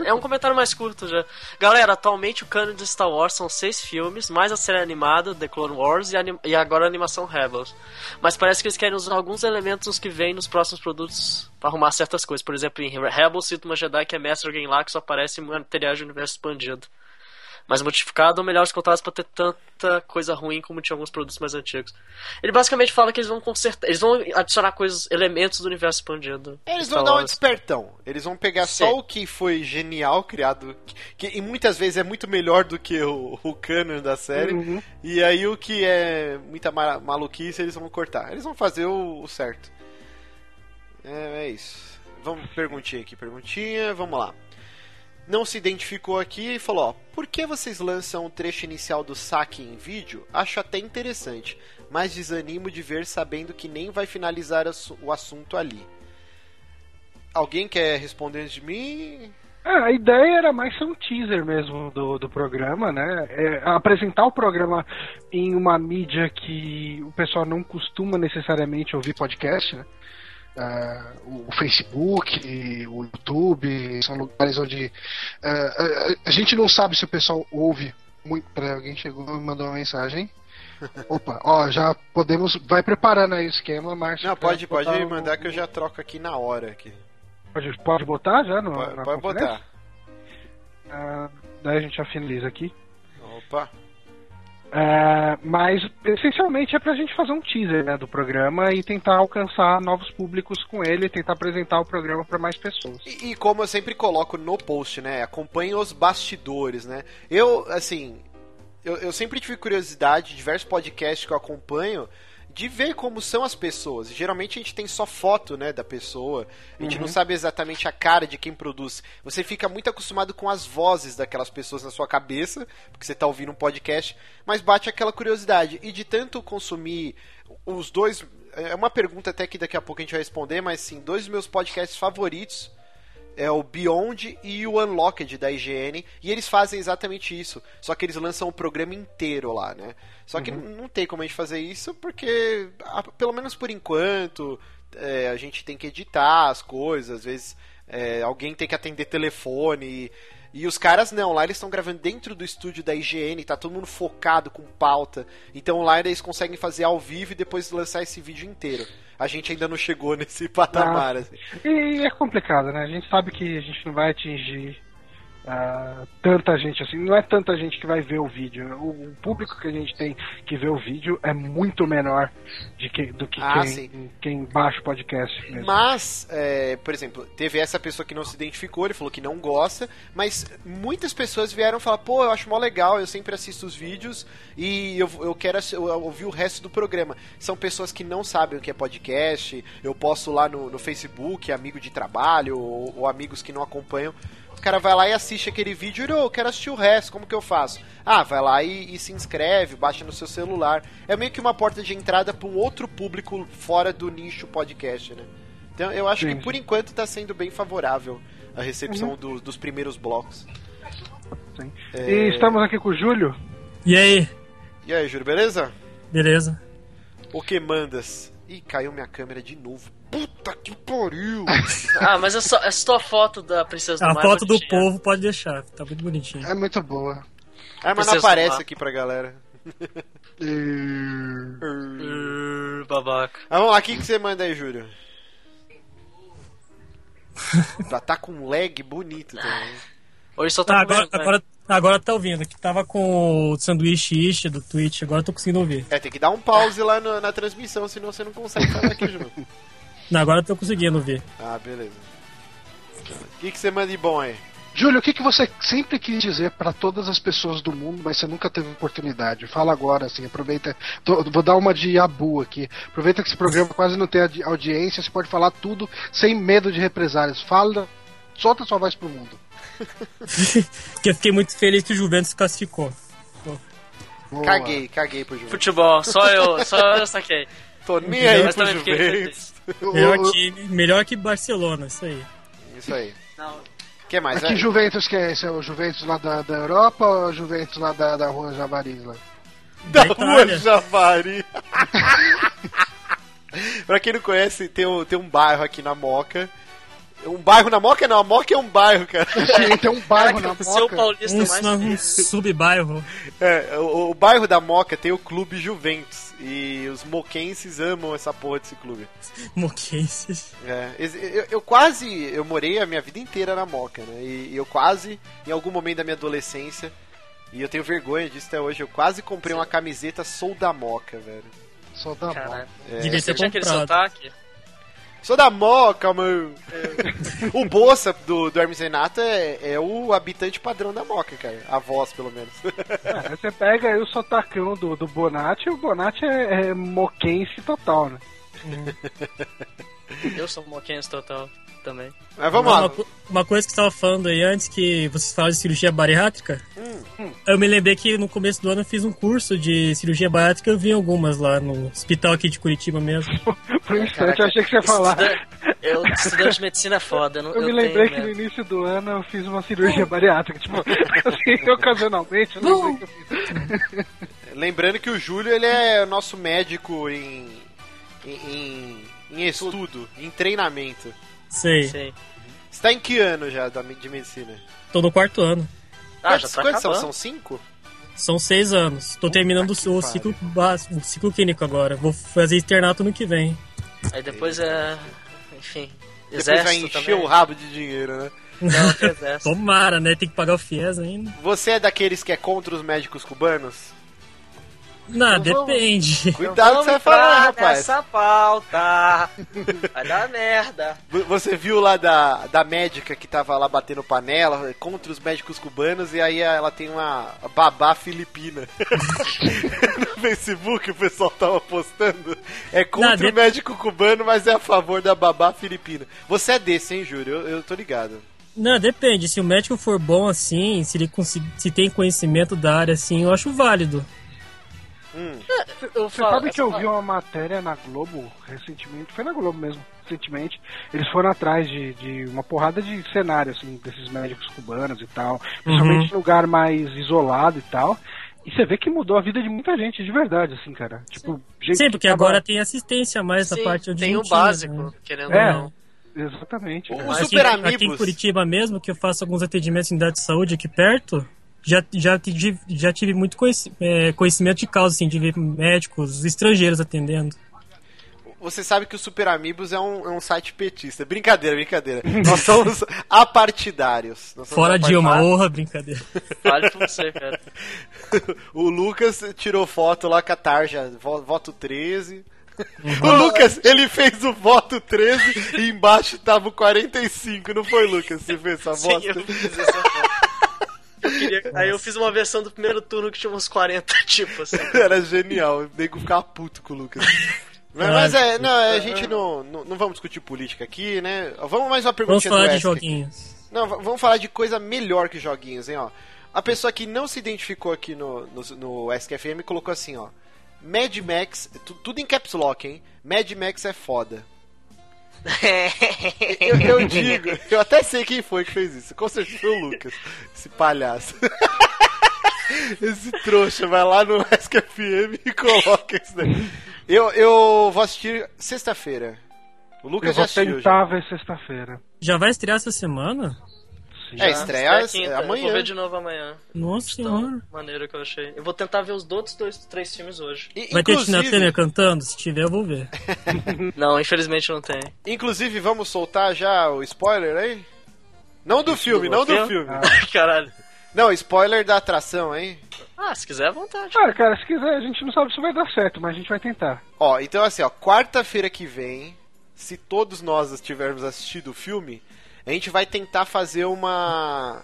É um comentário mais curto já. Galera, atualmente o canon de Star Wars são seis filmes, mais a série animada, The Clone Wars, e, anim- e agora a animação Rebels. Mas parece que eles querem usar alguns elementos que vêm nos próximos produtos pra arrumar certas coisas. Por exemplo, em Rebels cita uma Jedi que é mestre alguém lá que só aparece em materiais de universo expandido. Mais modificado ou melhores contados pra ter tanta coisa ruim como tinha alguns produtos mais antigos. Ele basicamente fala que eles vão consertar, eles vão adicionar coisas, elementos do universo expandido. Eles Star vão dar um Wars. despertão. Eles vão pegar só Sim. o que foi genial criado, que, que- e muitas vezes é muito melhor do que o, o canon da série. Uhum. E aí o que é muita ma- maluquice eles vão cortar. Eles vão fazer o, o certo. É, é isso. Vamos perguntinha aqui, perguntinha. Vamos lá. Não se identificou aqui e falou: ó, por que vocês lançam o trecho inicial do saque em vídeo? Acho até interessante, mas desanimo de ver sabendo que nem vai finalizar o assunto ali. Alguém quer responder antes de mim? É, a ideia era mais ser um teaser mesmo do, do programa, né? É, apresentar o programa em uma mídia que o pessoal não costuma necessariamente ouvir podcast, né? Ah, o Facebook, o YouTube, são lugares onde ah, a, a gente não sabe se o pessoal ouve muito. Peraí, alguém chegou e mandou uma mensagem. Opa, ó, já podemos. Vai preparando aí o esquema, Márcio. Não, pode, pode o- mandar que eu já troco aqui na hora. Aqui. Pode, pode botar já no, Pode, pode botar. Ah, daí a gente já finaliza aqui. Opa. É, mas essencialmente é pra gente fazer um teaser né, do programa e tentar alcançar novos públicos com ele, tentar apresentar o programa pra mais pessoas. E, e como eu sempre coloco no post, né? Acompanhe os bastidores, né? Eu, assim, eu, eu sempre tive curiosidade, diversos podcasts que eu acompanho, de ver como são as pessoas. Geralmente a gente tem só foto, né, da pessoa. A gente não sabe exatamente a cara de quem produz. Você fica muito acostumado com as vozes daquelas pessoas na sua cabeça, porque você tá ouvindo um podcast, mas bate aquela curiosidade. E de tanto consumir os dois. É uma pergunta até que daqui a pouco a gente vai responder, mas sim, dois dos meus podcasts favoritos é o Beyond e o Unlocked da IGN, e eles fazem exatamente isso, só que eles lançam o programa inteiro lá, né? Só que não tem como a gente fazer isso porque, pelo menos por enquanto, é, a gente tem que editar as coisas, às vezes é, alguém tem que atender telefone. E, e os caras não, lá eles estão gravando dentro do estúdio da IGN, tá todo mundo focado com pauta. Então lá eles conseguem fazer ao vivo e depois lançar esse vídeo inteiro. A gente ainda não chegou nesse patamar. assim. E é complicado, né? A gente sabe que a gente não vai atingir ah, tanta gente assim. Não é tanta gente que vai ver o vídeo. O, o público que a gente tem que vê o vídeo é muito menor que- do que Ah, quem, quem baixa o podcast mesmo. Mas, é, por exemplo, teve essa pessoa que não se identificou, ele falou que não gosta, mas muitas pessoas vieram falar, pô, eu acho mó legal, eu sempre assisto os vídeos e eu, eu quero eu ouvir o resto do programa. São pessoas que não sabem o que é podcast, eu posto lá no, no Facebook, amigo de trabalho, ou, ou amigos que não acompanham. O cara vai lá e assiste aquele vídeo e eu quero assistir o resto, como que eu faço? Ah, vai lá e, e se inscreve, baixa no seu celular. É meio que uma porta de entrada para um outro público fora do nicho podcast, né? Então eu acho Sim. que por enquanto tá sendo bem favorável a recepção do- dos primeiros blocos. Sim. É. E estamos aqui com o Júlio. E aí? E aí, Júlio, beleza? Beleza? O que mandas? Ih, caiu minha câmera de novo. Puta que pariu! Ah, mas é só, é só a foto da Princesa do A Mar. foto do bonitinha. povo pode deixar, tá muito bonitinho. É muito boa. Ah, mas não do aparece aqui pra galera. Uh, babaca. Ah, vamos lá, o que, que você manda aí, Júlio? Já tá com um lag bonito também. Hoje só Tá, tá agora, comendo, agora, agora tá ouvindo. Que tava com o sanduíche ishi do Twitch, agora eu tô conseguindo ouvir. É, tem que dar um pause lá no- na transmissão, senão você não consegue falar aqui junto. Não, agora eu tô conseguindo ouvir. Ah, beleza. O que, que você manda de bom aí? Júlio, o que, que você sempre quis dizer pra todas as pessoas do mundo, mas você nunca teve oportunidade? Fala agora, assim, aproveita. tô- vou dar uma de Abu aqui. Aproveita que esse programa quase não tem audiência, você pode falar tudo sem medo de represálias. Fala, solta sua voz pro mundo. Porque eu fiquei muito feliz que o Juventus classificou. Boa. Caguei, caguei pro Júlio. Futebol, só eu, só eu saquei. Tô nem aí Mas pro também fiquei Juventus. Melhor, time, melhor que Barcelona, isso aí. Isso aí. Não, O que mais? Mas que É, Juventus que é esse? É o Juventus lá da, da Europa ou o Juventus lá da, da rua Javariz lá? da da rua. Javari. pra quem não conhece, tem um, tem um bairro aqui na Moca. Um bairro na Moca? Não, a Moca é um bairro, cara. Sim, tem um bairro na o seu Moca. paulista Um, mais um sub-bairro. É, o, o bairro da Moca tem o Clube Juventus. E os moquenses amam essa porra desse clube. Moquenses. É, eu, eu quase. Eu morei a minha vida inteira na Moca, né? E, eu quase, em algum momento da minha adolescência, e eu tenho vergonha disso até hoje, eu quase comprei uma camiseta Sou da Moca, velho. Sou da Moca. É, Devia Você ter tinha aquele comprado. sotaque? Sou da Moca, mano! o Bolsa do, do Hermes Renato é, é o habitante padrão da Moca, cara. A voz, pelo menos. É, você pega aí o sotacão do, do Bonatti e o Bonatti é, é moquense total, né? Eu sou moquense total também. Mas vamos uma, lá. co- uma coisa que você estava falando aí antes, que vocês falaram de cirurgia bariátrica. Hum. Eu me lembrei que no começo do ano eu fiz um curso de cirurgia bariátrica, eu vi algumas lá no hospital aqui de Curitiba mesmo. Por um instante eu achei que você ia falar. Estuda- Eu, estudante de medicina é foda. Eu, não- Eu, me lembrei tenho que no início do ano eu fiz uma cirurgia bariátrica. Tipo, assim, ocasionalmente, eu lembrei que eu fiz. Lembrando que o Júlio ele é nosso médico em, em, em estudo, em treinamento. Sei. Sim. Você tá em que ano já da, de medicina? Tô no quarto ano. Ah, já quantos tá quantos são? São cinco? São seis anos. Tô terminando que o, ciclo básico, o ciclo clínico agora. Vou fazer internato no que vem. Aí depois é. Enfim. Depois vai Exército encher também. o rabo de dinheiro, né? Não. Tomara, né? Tem que pagar o FIES ainda. Você é daqueles que é contra os médicos cubanos? Não, Então vamos- depende. Cuidado que você vai falar, rapaz. nessa pauta. Vai dar merda. Você viu lá da, da médica que tava lá batendo panela contra os médicos cubanos e aí ela tem uma babá filipina. no Facebook o pessoal tava postando. É contra Não, de- o médico cubano, mas é a favor da babá filipina. Você é desse, hein, Júlio? Eu, eu tô ligado. Não, depende. Se o médico for bom assim, se ele consegui- se tem conhecimento da área assim, eu acho válido. Hum. Eu Você falo- sabe que eu vi uma matéria na Globo recentemente, foi na Globo mesmo, recentemente. Eles foram atrás de, de uma porrada de cenário, assim, desses médicos cubanos e tal, principalmente em lugar mais isolado e tal. E você vê que mudou a vida de muita gente, de verdade, assim, cara. Tipo, gente Sim, que porque tava- agora tem assistência mais na Sim, parte onde tem o básico, né? querendo É. ou não. Exatamente. O cara. Aqui, Super aqui Amigos. em Curitiba mesmo, que eu faço alguns atendimentos em unidade de saúde aqui perto, já, já, tive, já tive muito é, conhecimento de causa, assim, de ver médicos estrangeiros atendendo. Você sabe que o Super Amigos é um, é um site petista. Brincadeira, brincadeira. Nós somos apartidários. Nós somos Fora Dilma, apartidários. honra, brincadeira. Vale pra você, cara. O Lucas tirou foto lá com a tarja, vo- voto 13. O Lucas, ele fez o voto 13 e embaixo tava o 45, não foi, Lucas? Você fez essa Sim, bosta? eu fiz essa foto. Eu queria- Aí eu fiz uma versão do primeiro turno que tinha uns 40 tipos, assim. Era genial, o nego ficava puto com o Lucas. Mas, mas é, não, a gente não, não, não vamos discutir política aqui, né? Vamos mais uma Vamos perguntinha falar do de joguinhos. Não, vamos falar de coisa melhor que joguinhos, hein, ó. A pessoa que não se identificou aqui no, no, no SKFM colocou assim, ó. Mad Max, tu- tudo em caps lock, hein? Mad Max é foda. Eu, eu digo, eu até sei quem foi que fez isso. Com certeza foi o Lucas, esse palhaço. Esse trouxa vai lá no SKFM e coloca isso daí. Eu, eu vou assistir sexta-feira. O Eu Lucas já vou assistiu. Já. tentar ver sexta-feira. Já vai estrear essa semana? É, Já. estreia quinta. amanhã. Eu vou ver de novo amanhã. Nossa senhora. maneiro que eu achei. Eu vou tentar ver os outros dois, três filmes hoje. E- Vai ter Tina inclusive- Turner cantando? Se tiver, eu vou ver. Não, infelizmente não tem. Inclusive, vamos soltar já o spoiler aí? Não do filme, do não do filme? filme. Caralho. Não, spoiler da atração, hein? Ah, se quiser, à vontade. Cara, cara, se quiser, a gente não sabe se vai dar certo, mas a gente vai tentar. Ó, então assim, ó, quarta-feira que vem, se todos nós tivermos assistido o filme, a gente vai tentar fazer uma.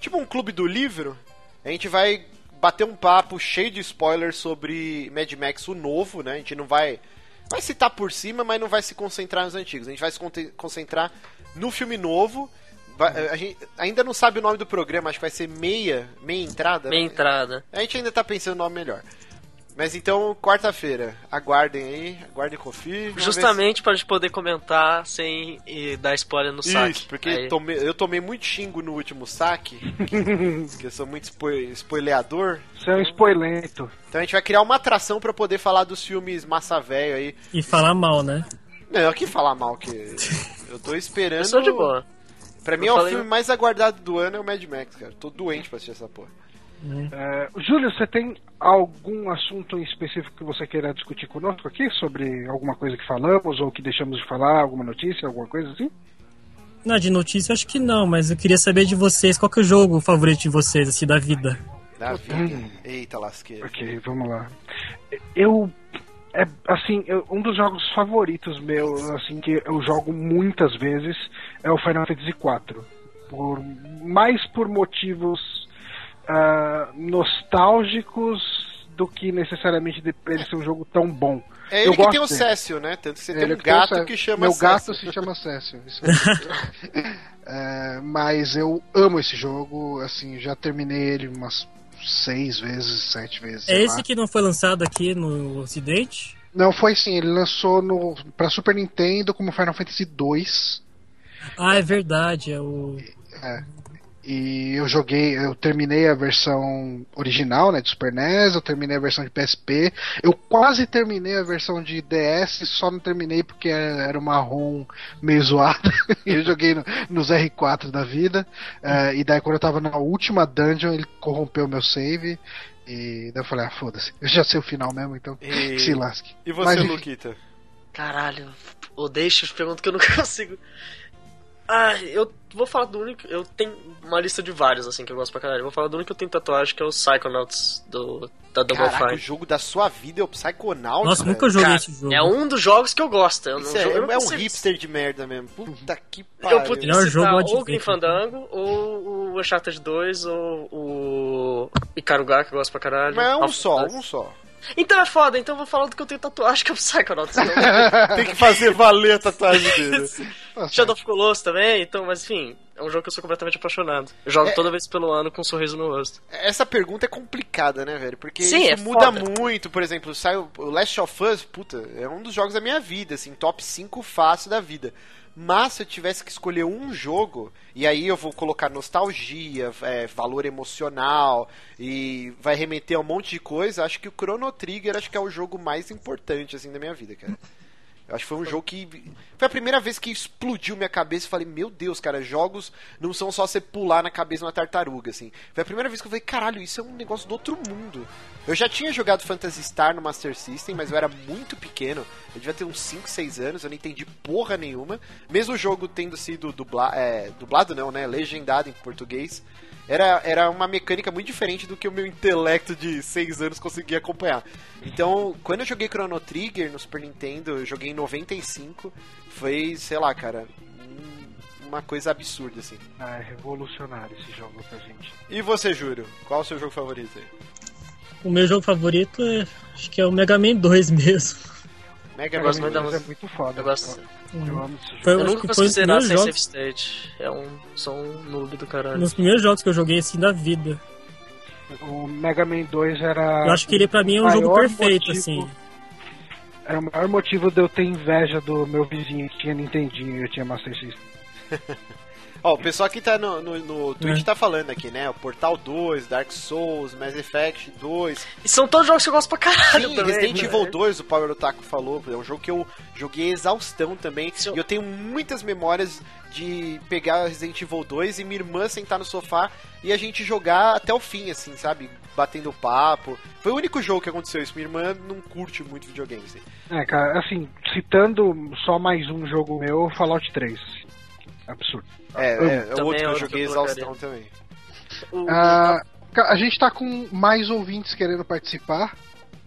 Tipo um clube do livro. A gente vai bater um papo cheio de spoilers sobre Mad Max, o novo, né? A gente não vai. Vai citar por cima, mas não vai se concentrar nos antigos. A gente vai se concentrar no filme novo. Vai- a gente ainda não sabe o nome do programa, acho que vai ser meia, meia entrada. Meia né? entrada. A gente ainda tá pensando no nome melhor. Mas então, quarta-feira, aguardem aí, aguardem vamos ver Justamente pra gente poder comentar sem dar spoiler no se- saque. Isso, porque Aí- tomei- eu tomei muito xingo no último saque, que eu sou muito spo spoileador. Você é um spoilento. Então a gente vai criar uma atração pra poder falar dos filmes massa velho aí. E falar mal, né? Não, aqui falar mal, que eu tô esperando. Eu sou de boa. Pra mim Eu é o falei- filme mais aguardado do ano é o Mad Max, cara. Tô doente pra assistir essa porra. É, Júlio, você tem algum assunto em específico que você queira discutir conosco aqui? Sobre alguma coisa que falamos ou que deixamos de falar? Alguma notícia, alguma coisa assim? Não, de notícia acho que não, mas eu queria saber de vocês, qual que é o jogo favorito de vocês, assim, da vida? Da vida. Eita lasqueira. Ok, vamos lá. Eu. É, assim, eu- um dos jogos favoritos meus, assim, que eu jogo muitas vezes, é o Final Fantasy IV. Por, mais por motivos ah, nostálgicos do que necessariamente de ele ser um jogo tão bom. É Eu ele que gosto tem o. Cécio, né? Tanto que você Ele tem um que tem o gato Cé- que chama Meu gato Cécio. se chama Cécio. isso é- É, mas eu amo esse jogo, assim, já terminei ele umas seis vezes, sete vezes. É esse lá. que não foi lançado aqui no Ocidente? Não, foi sim, ele lançou no, pra Super Nintendo como Final Fantasy 2. Ah, é verdade, é o... E eu joguei, eu terminei a versão original, né, de Super NES, eu terminei a versão de PSP, eu quase terminei a versão de DS, só não terminei porque era uma ROM meio zoada. eu joguei no- nos R4 da vida, eh, e daí quando eu tava na última dungeon, ele corrompeu meu save, e daí eu falei, ah, foda-se, eu já sei o final mesmo, então E- que se lasque. E você, Mas. Luquita? Caralho, odeio as perguntas que eu não consigo. Ah, eu vou falar do único. Eu tenho uma lista de vários, assim, que eu gosto pra caralho. Eu vou falar do único que eu tenho tatuagem, que é o Psychonauts do, da Double Caraca, o Fine. jogo da sua vida é o Psychonauts, Nossa, velho. nunca joguei Cara, esse jogo. É um dos jogos que eu gosto. Eu não, é, eu não é um hipster de merda mesmo. Puta que Eu pariu. poderia Melhor citar jogo ou o. Grim Fandango, ou o Uncharted 2, ou o Ikaruga, que eu gosto pra caralho. Mas é um Half-Life. só, um só. Então é foda, então eu vou falar do que eu tenho tatuagem, que é o Psychonauts. Tem que fazer valer a tatuagem dele. Shadow of Colossus também, então, mas enfim, é um jogo que eu sou completamente apaixonado. Eu jogo É- toda vez pelo ano com um sorriso no rosto. Essa pergunta é complicada, né, velho? Porque Sim, isso é muda foda. muito. Por exemplo, sai o o Last of Us, puta, é um dos jogos da minha vida, assim, top 5 fácil da vida. Mas se eu tivesse que escolher um jogo, e aí eu vou colocar nostalgia, é, valor emocional, e vai remeter a um monte de coisa, acho que o Chrono Trigger acho que é o jogo mais importante, assim, da minha vida, cara. Acho que foi um jogo que. Foi a primeira vez que explodiu minha cabeça e falei, meu Deus, cara, jogos não são só você pular na cabeça de uma tartaruga, assim. Foi a primeira vez que eu falei, caralho, isso é um negócio do outro mundo. Eu já tinha jogado Phantasy Star no Master System, mas eu era muito pequeno. Eu devia ter uns 5, 6 anos, eu não entendi porra nenhuma. Mesmo o jogo tendo sido é, dublado, não, né? Legendado em português. Era, era uma mecânica muito diferente do que o meu intelecto de 6 anos conseguia acompanhar. Então, quando eu joguei Chrono Trigger no Super Nintendo, eu joguei em 95, foi, sei lá, cara, um- uma coisa absurda, assim. Ah, é revolucionário esse jogo pra gente. E você, Júlio? Qual é o seu jogo favorito aí? O meu jogo favorito é, acho que é o Mega Man 2 mesmo. Mega Eu Man gosto muito da é muito foda. Eu gosto. Eu amo esse jogo. Foi, Eu nunca que consegui um zerar primeiros sem jogos, save state. É um. Sou um noob do caralho. nos primeiros jogos que eu joguei assim da vida. O Mega Man 2 era. Eu acho que ele pra mim é um jogo perfeito, motivo- assim. Era o maior motivo de eu ter inveja do meu vizinho que tinha Nintendinho e eu tinha Master System. Ó, o pessoal que tá no, no, no Twitch É. tá falando aqui, né? O Portal 2, Dark Souls, Mass Effect 2. E são todos jogos que eu gosto pra caralho Sim, também. Resident né? Evil 2, o Power Otaku falou, é um jogo que eu joguei exaustão também. Sim. E eu tenho muitas memórias de pegar Resident Evil 2 e minha irmã sentar no sofá e a gente jogar até o fim, assim, sabe? Batendo papo. Foi o único jogo que aconteceu isso. Minha irmã não curte muito videogame, assim. É, cara, assim, citando só mais um jogo meu, Fallout 3. Absurdo. É, Amo. é, é o outro que eu joguei eu exaustão também. Ah, a gente tá com mais ouvintes querendo participar.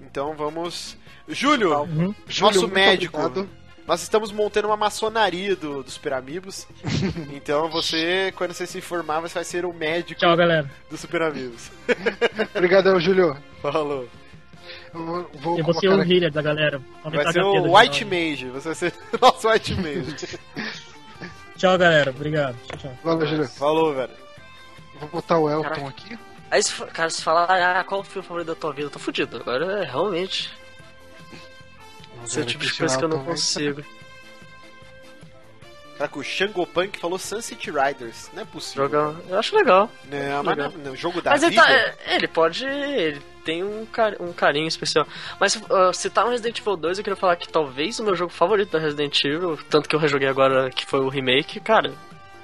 Então vamos. Júlio, Uhum. Júlio, nosso médico. obrigado. Nós estamos montando uma maçonaria do, dos Super Amigos. então você, quando você se formar, você vai ser o médico Tchau, galera. dos Super Amigos. Obrigadão, Júlio. Falou. Eu vou, vou Eu vou ser o healer da galera. Vai ser o White. Mage. Você vai ser o nosso White Mage. Tchau, galera. Obrigado. Tchau, tchau. Valeu, Júlio. Falou, velho. Vou botar o Elton aqui. Aí, se, cara, se falar, ah, qual o filme favorito da tua vida? Eu tô fudido. Agora, é, realmente. Esse é o tipo de coisa que eu não Também. consigo. Caraca, o Shango Punk falou Sunset Riders. Não é possível. Jogar. Eu acho legal. Não, mas Legal. não, não, jogo da Mas ele, vida. tá, é, ele pode. Ele tem um, car- um carinho especial. Mas uh, se tá no Resident Evil 2, eu queria falar que talvez o meu jogo favorito da Resident Evil, tanto que eu rejoguei agora, que foi o remake, cara.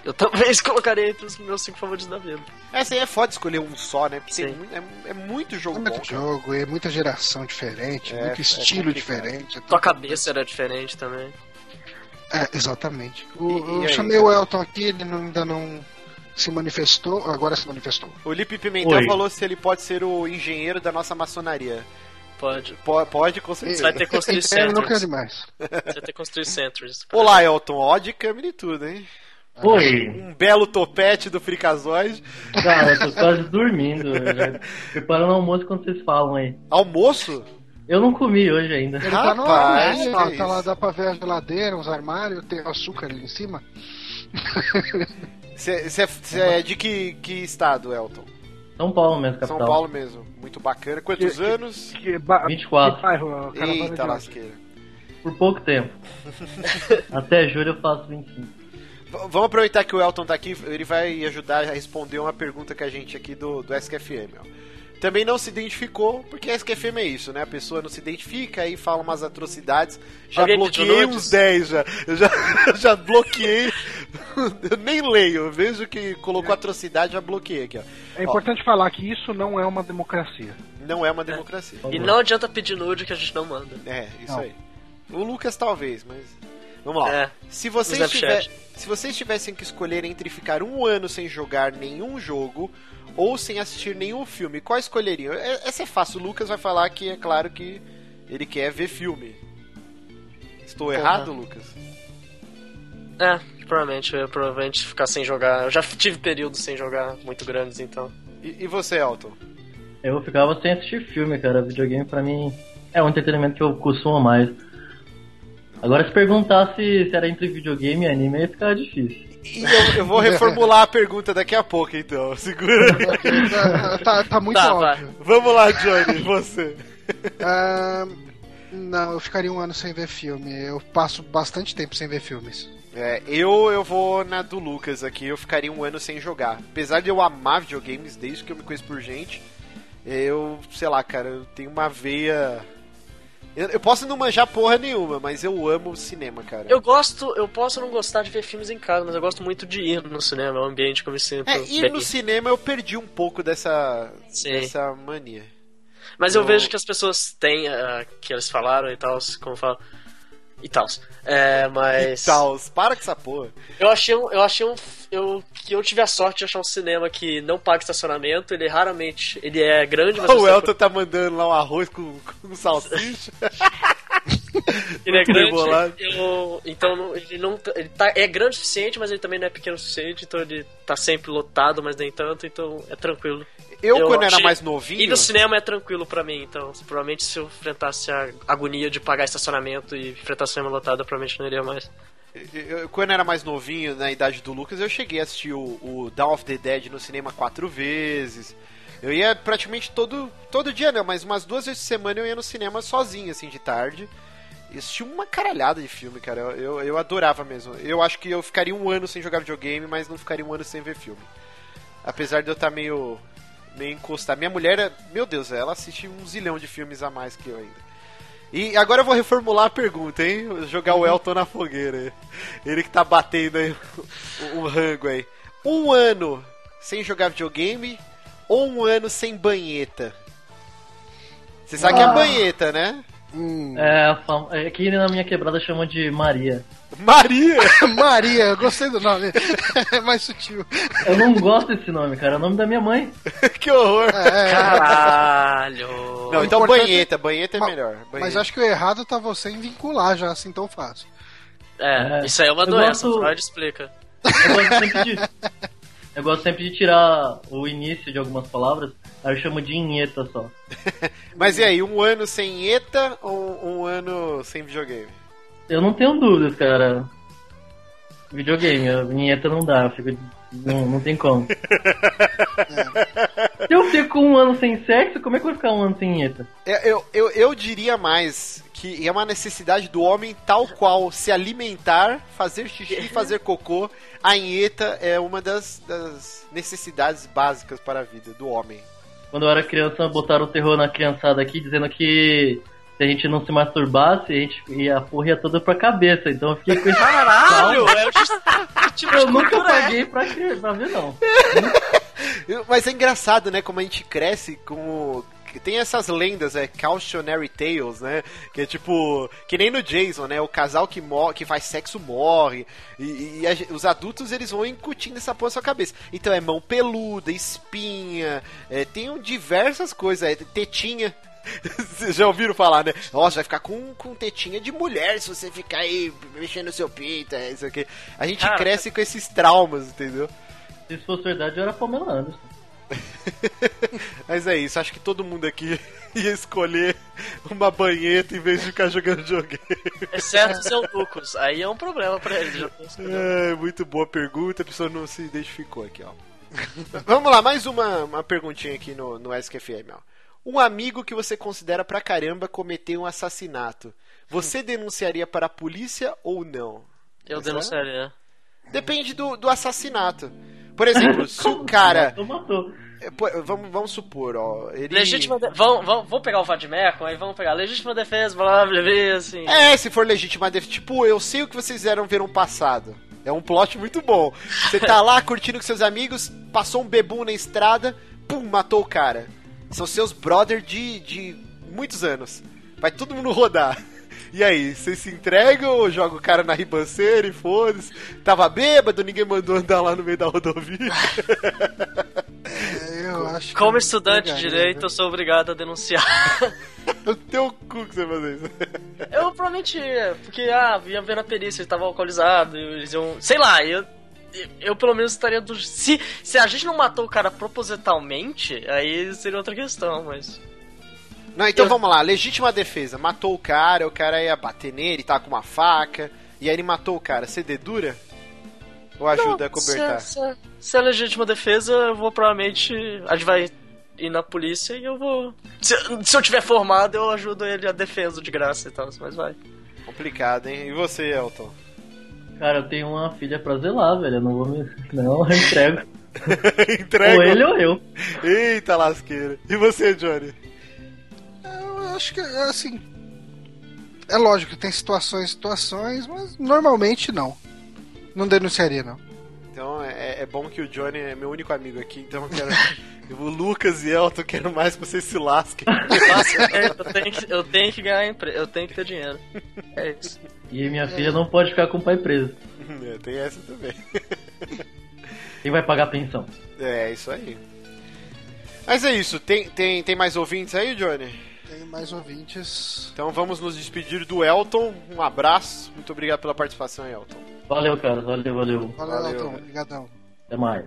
Eu talvez colocaria entre os meus cinco favoritos da vida. Essa aí é foda escolher um só, né? Porque tem muito- é, é muito É jogo bom. muito cara. jogo, é muita geração diferente, É, muito é estilo complicado. diferente. é Tua cabeça era diferente também. É, exatamente. O, E- e eu aí, chamei o Elton aqui, ele não- ainda não se manifestou, agora se manifestou. O Lipe Pimentel Oi. falou se ele pode ser o engenheiro da nossa maçonaria. Pode. Po- Pode, com Você certeza. vai ter que construir É, eu não quero demais. Você vai ter que construir centers. Olá, Elton. Ó de câmera e tudo, hein? Oi, Um belo topete do Fricazoide. cara, eu tô quase dormindo. já Preparando almoço quando vocês falam aí. Almoço? Eu não comi hoje ainda. Ele tá no Rapaz, armário, ó, que tá lá, dá pra ver a geladeira, uns armários, tem açúcar ali em cima. Você é de que, que estado, Elton? São Paulo mesmo, capital. São Paulo mesmo. Muito bacana. Quantos Que- anos? Que, ba... 24. que bairro, Eita lasqueira. Por pouco tempo. Até julho eu faço 25. V- Vamos aproveitar que o Elton tá aqui, ele vai ajudar a responder uma pergunta que a gente aqui do, do SQFM. ó. Também não se identificou, porque a SQFM é isso, né? A pessoa não se identifica e fala umas atrocidades. Já Alguém bloqueei uns 10 já. Eu já, eu já bloqueei. eu nem leio, eu vejo que colocou atrocidade, já bloqueei aqui, ó. É importante falar que isso não é uma democracia. Não é uma democracia. Por E não adianta pedir nude que a gente não manda. É, isso Não. aí. O Lucas talvez, mas. Vamos lá. É. Se vocês, tiver, se vocês tivessem que escolher entre ficar um ano sem jogar nenhum jogo ou sem assistir nenhum filme, qual escolheriam? É- Essa é fácil. O Lucas vai falar que é claro que ele quer ver filme. Estou errado, Lucas? É, provavelmente, eu ia provavelmente ficar sem jogar. Eu já tive períodos sem jogar muito grandes, então. E, e você, Elton? Eu ficava sem assistir filme, cara. Videogame pra mim é um entretenimento que eu costumo mais. Agora se perguntasse se era entre videogame e anime, ia ficar difícil. E eu, eu vou reformular a pergunta daqui a pouco, então. Segura. tá, tá- tá muito Tá, óbvio. Vamos lá, Johnny, você. Ah, não, eu ficaria um ano sem ver filme. Eu passo bastante tempo sem ver filmes. É, eu, eu vou na do Lucas aqui, eu ficaria um ano sem jogar. Apesar de eu amar videogames desde que eu me conheço por gente, eu, sei lá, cara, eu tenho uma veia. Eu, eu posso não manjar porra nenhuma, mas eu amo cinema, cara. Eu gosto, eu posso não gostar de ver filmes em casa, mas eu gosto muito de ir no cinema, é um ambiente que eu me sinto É, ir bem. no cinema eu perdi um pouco dessa, Sim. dessa mania. Mas eu Eu- vejo que as pessoas têm, ah, que eles falaram e tal, como falam. E tal. É, mas. Tals, para com essa porra. Eu achei um. Eu achei um. Eu, que eu tive a sorte de achar um cinema que não paga estacionamento, ele raramente. Ele é grande, mas O Elton tá mandando lá um arroz com, com salsicha. ele é muito grande. Eu, então ele não. tá- Ele tá, é grande o suficiente, mas ele também não é pequeno o suficiente, então ele tá sempre lotado, mas nem tanto, então é tranquilo. Eu, Eu quando era mais novinho. E no cinema é tranquilo pra mim, então provavelmente se eu enfrentasse a agonia de pagar estacionamento e enfrentar cinema lotado, provavelmente não iria mais. Eu, quando eu era mais novinho, na idade do Lucas, eu cheguei a assistir o, o Dawn of the Dead no cinema quatro vezes. Eu ia praticamente todo, todo dia, não, mas umas duas vezes por semana eu ia no cinema sozinho, assim, de tarde. E assisti uma caralhada de filme, cara. Eu, eu, eu adorava mesmo. Eu acho que eu ficaria um ano sem jogar videogame, mas não ficaria um ano sem ver filme. Apesar de eu estar meio, meio encostado. Minha mulher, meu Deus, ela assiste um zilhão de filmes a mais que eu ainda. E agora eu vou reformular a pergunta, hein? Jogar o Elton na fogueira. aí. Ele que tá batendo aí o, o rango aí. Um ano sem jogar videogame ou um ano sem banheta? Você sabe que é banheta, né? Hum. É, a fam... é na minha quebrada chama de Maria. Maria! Maria, eu gostei do nome. é mais sutil. Eu não gosto desse nome, cara. É o nome da minha mãe. que horror! É, é. Caralho! Não, então importante- banheta, banheta é Ma- melhor. Mas banheta. acho que o errado tá você em vincular já assim tão fácil. É, É. isso aí é uma Eu doença, gosto- Freud explica. Eu gosto sempre de. Eu gosto sempre de tirar o início de algumas palavras, aí eu chamo de inheta só. Mas e aí, um ano sem ETA ou um ano sem videogame? Eu não tenho dúvidas, cara. Videogame, a vinheta não dá, fico Não, não tem como. Se eu fico um ano sem sexo, como é que eu vou ficar um ano sem ETA? É, Eu, eu, eu diria mais que é uma necessidade do homem tal qual se alimentar, fazer xixi e fazer cocô. A inheta é uma das, das necessidades básicas para a vida do homem. Quando eu era criança, botaram o terror na criançada aqui, dizendo que se a gente não se masturbasse, a gente ia a porra ia toda pra cabeça. Então eu fiquei com esse Caralho! É o tipo- tipo Eu nunca é? paguei pra, cri- pra ver, não. Mas é engraçado, né? Como a gente cresce com. o- que Tem essas lendas, é cautionary tales, né? Que é tipo. Que nem no Jason, né? O casal que, morre, que faz sexo morre. E, e a os adultos eles vão incutindo essa porra na sua cabeça. Então é mão peluda, espinha, é, tem um- diversas coisas, é, tetinha. Vocês já ouviram falar, né? Nossa, vai ficar com, com tetinha de mulher se você ficar aí mexendo no seu peito, é isso aqui. A gente Cara, cresce com esses traumas, entendeu? Se isso fosse verdade, eu era Pamela Anderson. Mas é isso, acho que todo mundo aqui ia escolher uma banheta em vez de ficar jogando joguinho. Exceto os eunucos. Aí é um problema pra escutando. É, muito boa pergunta, a pessoa não se identificou aqui, ó. Vamos lá, mais uma, uma perguntinha aqui no, no SQFM, ó. Um amigo que você considera pra caramba cometeu um assassinato. Você denunciaria para a polícia ou não? Eu denunciaria. Depende do, do assassinato. Por exemplo, se o cara. Matou, matou. é, pô, Vamos, vamos supor, ó. Ele... Legítima de... vamos, vamos, vamos pegar o Vadimeco, aí vamos pegar legítima defesa, blá blá blá, assim. É, se for legítima defesa. Tipo, eu sei o que vocês fizeram ver no passado. É um plot muito bom. Você tá lá curtindo com seus amigos, passou um bebum na estrada, pum, matou o cara. São seus brother de, de muitos anos. Vai todo mundo rodar. E aí, vocês se entregam ou joga o cara na ribanceira e foda-se? Tava bêbado, ninguém mandou andar lá no meio da rodovia. É, eu acho que Como estudante de direito, eu sou obrigado a denunciar. O teu cu que você vai fazer isso. Eu provavelmente ia, porque, ah, ia ver na perícia, ele tava alcoolizado, eles iam. Sei lá, eu. Eu pelo menos estaria do. Se, se a gente não matou o cara propositalmente, aí seria outra questão, mas. Não, então Eu- vamos lá, legítima defesa. Matou o cara, o cara ia bater nele, tava com uma faca, e aí ele matou o cara. Você dedura? Ou ajuda a cobertar? Se, se, se é legítima defesa, eu vou provavelmente. A gente vai ir na polícia e eu vou. Se, se eu tiver formado, eu ajudo ele a defesa de graça e tal, mas vai. Complicado, hein? E você, Elton? Cara, eu tenho uma filha pra zelar, velho. Eu não vou me. Não, eu entrego. Entrega. ou ele ou eu. Eita lasqueira. E você, Johnny? Eu acho que, assim. É lógico que tem situações e situações, mas normalmente não. Não denunciaria, não. Então é, é bom que o Johnny é meu único amigo aqui, então eu quero. o Lucas e Elton, eu quero mais que vocês se lasquem. Eu tenho, eu tenho que, eu tenho que ganhar emprego, eu tenho que ter dinheiro. É isso. E minha filha não pode ficar com o pai preso. É, tem essa também. Quem vai pagar a pensão? É, isso aí. Mas é isso, tem, tem, tem mais ouvintes aí, Johnny? Tem mais ouvintes. Então vamos nos despedir do Elton. Um abraço, muito obrigado pela participação, Elton. Valeu, cara. Valeu, valeu. Valeu, Valeu, Elton. velho. Obrigadão. Até mais.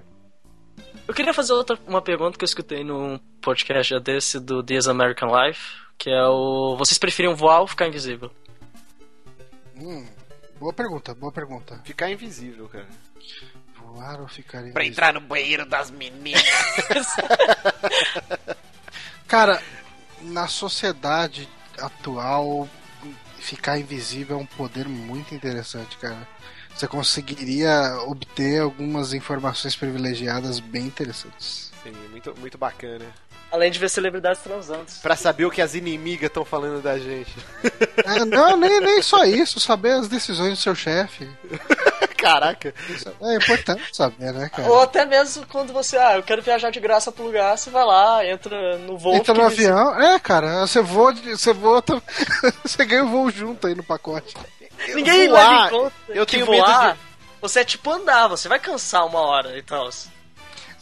Eu queria fazer outra uma pergunta que eu escutei num podcast desse do This American Life, que é o vocês preferiam voar ou ficar invisível? Hum, boa pergunta, boa pergunta. Ficar invisível, cara. Voar ou ficar Pra invisível? entrar no banheiro das meninas. Cara, na sociedade atual, ficar invisível é um poder muito interessante, cara. Você conseguiria obter algumas informações privilegiadas bem interessantes. Sim, muito, muito bacana. Além de ver celebridades transantes. Pra saber o que as inimigas estão falando da gente. Ah, não, nem, nem só isso, saber as decisões do seu chefe. Caraca. Isso é importante saber, né, cara? Ou até mesmo quando você, ah, eu quero viajar de graça pro lugar, você vai lá, entra no voo. Entra no avião, é, cara, você voa, você voa, tam- você ganha o voo junto aí no pacote. Ninguém Voar, leva em conta eu que tenho medo voar, de- Você é tipo andar, você vai cansar uma hora e tal.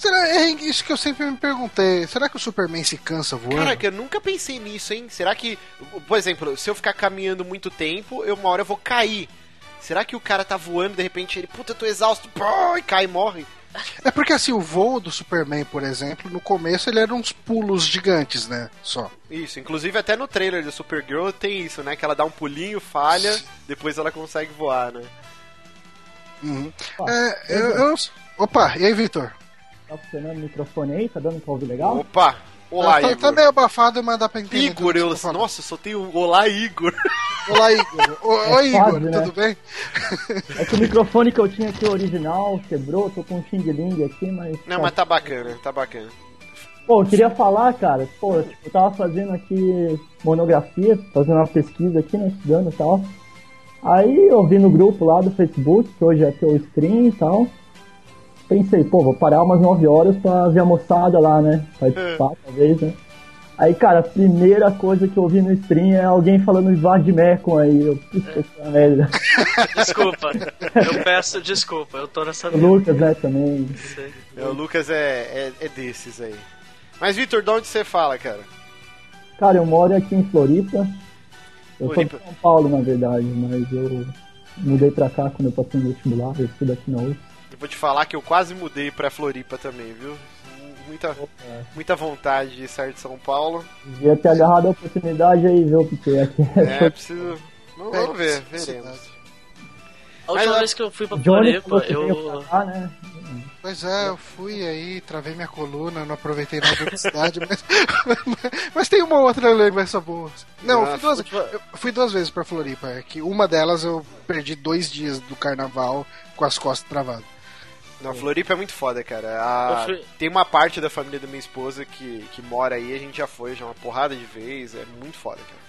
Será, é isso que eu sempre me perguntei. Será que o Superman se cansa voando? Caraca, eu nunca pensei nisso, hein? Será que, por exemplo, se eu ficar caminhando muito tempo, eu uma hora eu vou cair. Será que o cara tá voando, de repente ele, puta, eu tô exausto, pô, e cai e morre? É porque assim, o voo do Superman, por exemplo, no começo ele era uns pulos gigantes, né? Só. Isso, inclusive até no trailer da Supergirl tem isso, né? Que ela dá um pulinho, falha, depois ela consegue voar, né? Uhum. Opa, É, eu, eu- Opa, e aí, Vitor? Tá funcionando o microfone aí? Tá dando pra ouvir legal? Opa! Olá, tá, Igor. tá meio abafado, mas dá pra entender. Igor, eu... tá. Nossa, eu só tenho Olá, Igor. Olá, Igor. O- É Oi, Igor, quase, né? tudo bem? É que o microfone que eu tinha aqui original quebrou, tô com um Xing Ling aqui, mas. Não, mas tá bacana, tá bacana. Pô, eu queria falar, cara, pô, tipo, eu tava fazendo aqui monografia, fazendo uma pesquisa aqui, né, estudando e tal. Aí eu vi no grupo lá do Facebook, que hoje é teu stream e tal. Pensei, pô, vou parar umas 9 horas pra ver a moçada lá, né? Participar, talvez, né? Aí, cara, a primeira coisa que eu vi no stream é alguém falando Vladimecum aí. Eu, puta que merda. Desculpa. Eu peço desculpa, eu tô nessa O Lucas, né, também. Sei. É, o Lucas é, é, é desses aí. Mas, Vitor, de onde você fala, cara? Cara, eu moro aqui em Floripa. Eu Floripa. sou de São Paulo, na verdade, mas eu mudei pra cá quando eu passei no vestibular, eu estudo aqui na UF. Vou te falar que eu quase mudei pra Floripa também, viu? Muita, muita vontade de sair de São Paulo. Devia ter agarrado a oportunidade aí, viu, porque aqui É, preciso. Vamos, vamos ver, É, veremos. A última Mas, vez que eu fui pra Floripa, eu. cá, né? Pois é, eu fui aí, travei minha coluna, não aproveitei nada da cidade, mas, mas tem uma outra lembrança boa. Não, eu fui duas, eu fui duas vezes pra Floripa, é que uma delas eu perdi dois dias do carnaval com as costas travadas. Não, Floripa é muito foda, cara. A- fui- Tem uma parte da família da minha esposa que, que mora aí, a gente já foi já uma porrada de vez, é muito foda, cara.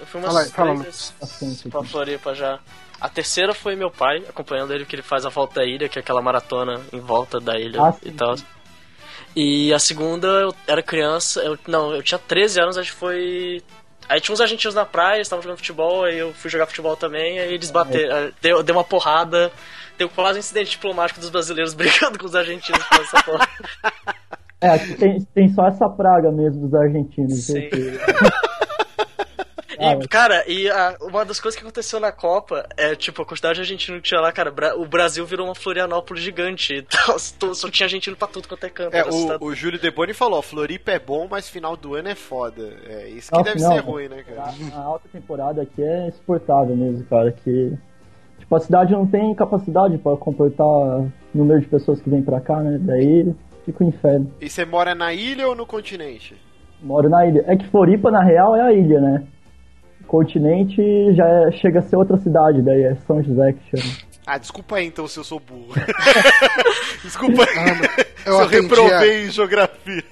Eu fui umas fala, três vezes Bastante pra aqui. Floripa já. A terceira foi meu pai, acompanhando ele, que ele faz a volta à ilha, que é aquela maratona em volta da ilha Ah, e sim, tal. sim. E a segunda, eu era criança, eu, não, eu tinha 13 anos, acho que foi. Aí tinha uns argentinos na praia, eles estavam jogando futebol, aí eu fui jogar futebol também, aí eles bateram, aí deu, deu uma porrada, deu quase um incidente diplomático dos brasileiros brigando com os argentinos por essa porra. É, aqui tem, tem só essa praga mesmo dos argentinos. Sim. E, cara, e a- uma das coisas que aconteceu na Copa é, tipo, a quantidade de argentino que tinha lá, cara, Bra- o Brasil virou uma Florianópolis gigante. Então, só- tinha argentino pra tudo quanto é canto. É, o, o Júlio Deboni falou, Floripa é bom, mas final do ano é foda. É isso que Nossa, deve não, ser ruim, né, cara? A, a alta temporada aqui é insuportável mesmo, cara. Que, tipo, a cidade não tem capacidade pra comportar o número de pessoas que vêm pra cá, né? Daí fica o inferno. E você mora na ilha ou no continente? Moro na ilha. É que Floripa, na real, é a ilha, né? Continente já é- chega a ser outra cidade, daí é São José que chama. Ah, desculpa aí então se eu sou burro. desculpa aí Eu se eu atendia, reprovei em geografia.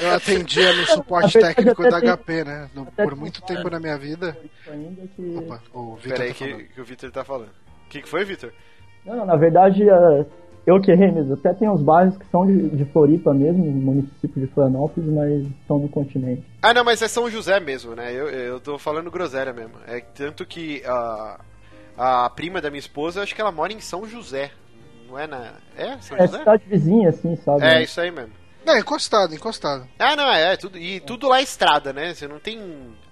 eu atendia no suporte técnico da tem- HP, né? No- por tem- muito tempo na minha vida. Ainda que... Opa, o Vitor Pera aí tá que, que o Vitor tá falando. O que, que foi, Vitor? Não, na verdade, é, eu que errei mesmo. Até tem uns bairros que são de, de Floripa mesmo, no município de Florianópolis, mas estão no continente. Ah, não, mas é São José mesmo, né? Eu, eu tô falando groselha mesmo. É tanto que a, a prima da minha esposa, acho que ela mora em São José. Não é na. É? São É José? cidade vizinha, assim, sabe? É, isso aí mesmo. Não, encostado, encostado. Ah, não, é, tudo, e tudo lá é estrada, né? Você não tem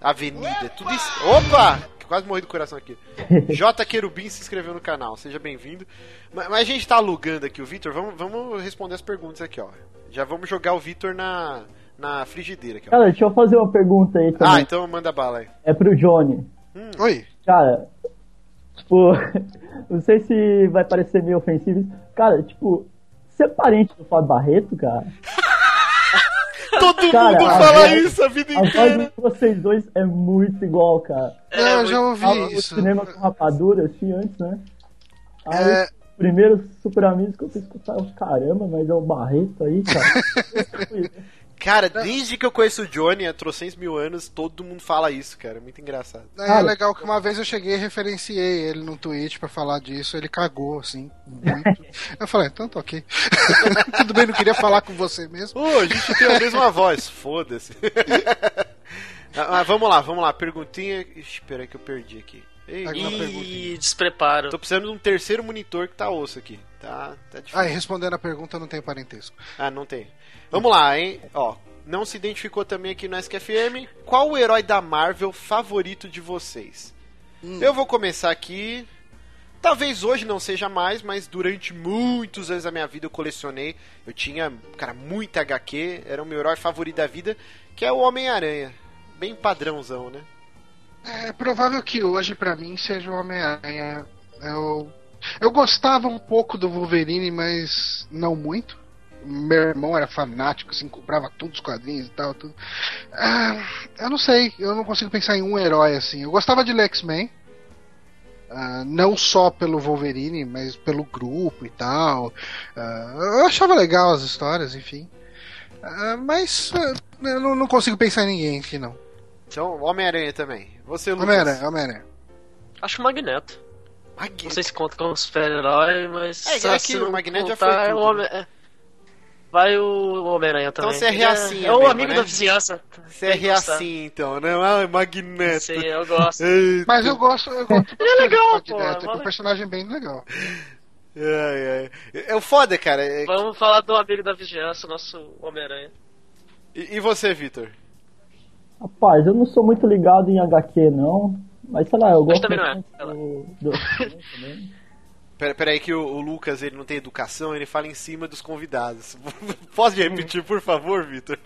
avenida, é tudo es... Opa! Quase morri do coração aqui. J. Querubim se inscreveu no canal, seja bem-vindo. Mas, mas a gente tá alugando aqui o Vitor, vamos, vamos responder as perguntas aqui, ó. Já vamos jogar o Vitor na, na frigideira aqui, ó. Cara, deixa eu fazer uma pergunta aí também. Ah, então manda bala aí. É pro Johnny. Oi. Cara, tipo, não sei se vai parecer meio ofensivo. isso. Cara, tipo, você é parente do Fábio Barreto, cara? Todo Cara, mundo a fala voz- isso a vida A voz inteira. de vocês dois é muito igual, cara. É, eu já ouvi Tava no isso. cinema com rapadura, assim, antes, né? Aí, É. primeiro super amigos que eu fui escutar, eu, caramba, mas é o Barreto aí, cara. Cara, desde que eu conheço o Johnny há trocentos mil anos, todo mundo fala isso, cara. Muito engraçado. É Cara, legal que uma vez eu cheguei e referenciei ele no tweet pra falar disso, ele cagou, assim, muito. eu falei, então tá ok. Tudo bem, não queria falar com você mesmo. Ô, a gente tem a mesma voz, foda-se. Ah, Mas vamos lá, vamos lá. Perguntinha. Ixi, Espera que eu perdi aqui. Ei, E despreparo. Tô precisando de um terceiro monitor que tá osso aqui. Tá, tá difícil. Ah, e respondendo a pergunta, não tem parentesco. Ah, não tem. Vamos lá, hein? Ó, não se identificou também aqui no SKFM. Qual o herói da Marvel favorito de vocês? Eu vou começar aqui. Talvez hoje não seja mais, mas durante muitos anos da minha vida eu colecionei. Eu tinha, cara, muita HQ. Era o meu herói favorito da vida, que é o Homem-Aranha. Bem padrãozão, né? É provável que hoje, pra mim, seja o Homem-Aranha. Eu... Eu gostava um pouco do Wolverine, mas não muito. Meu irmão era fanático, assim, comprava todos os quadrinhos e tal. Tudo. Ah, eu não sei, eu não consigo pensar em um herói assim. Eu gostava de X-Men. ah, não só pelo Wolverine, mas pelo grupo e tal. Ah, eu achava legal as histórias, enfim. Ah, mas eu não, não consigo pensar em ninguém aqui, não. Então, Homem-Aranha também. Você, Lucas. Homem-Aranha, Homem-Aranha. Acho Magneto. Magneto. Não sei se conta como super-herói, mas. É, é que o Magneto já foi é o tudo, Homem- é. Vai o Homem-Aranha também. você é Ele reacinha É o mesmo, amigo né? da vizinhança. Você é assim, então, né? Ah, Magneto. Sim, eu gosto. Eita. Mas eu gosto. Eu gosto Ele é legal, pô, é é um personagem bem legal. Ai, ai. É o foda, cara. É- Vamos falar do amigo da vizinhança, nosso Homem-Aranha. E, e você, Vitor? Rapaz, eu não sou muito ligado em HQ, não. Mas sei lá, eu gosto também não é. do, do também. Pera, pera aí que o, o Lucas ele não tem educação, ele fala em cima dos convidados. Pode repetir, por favor, Vitor?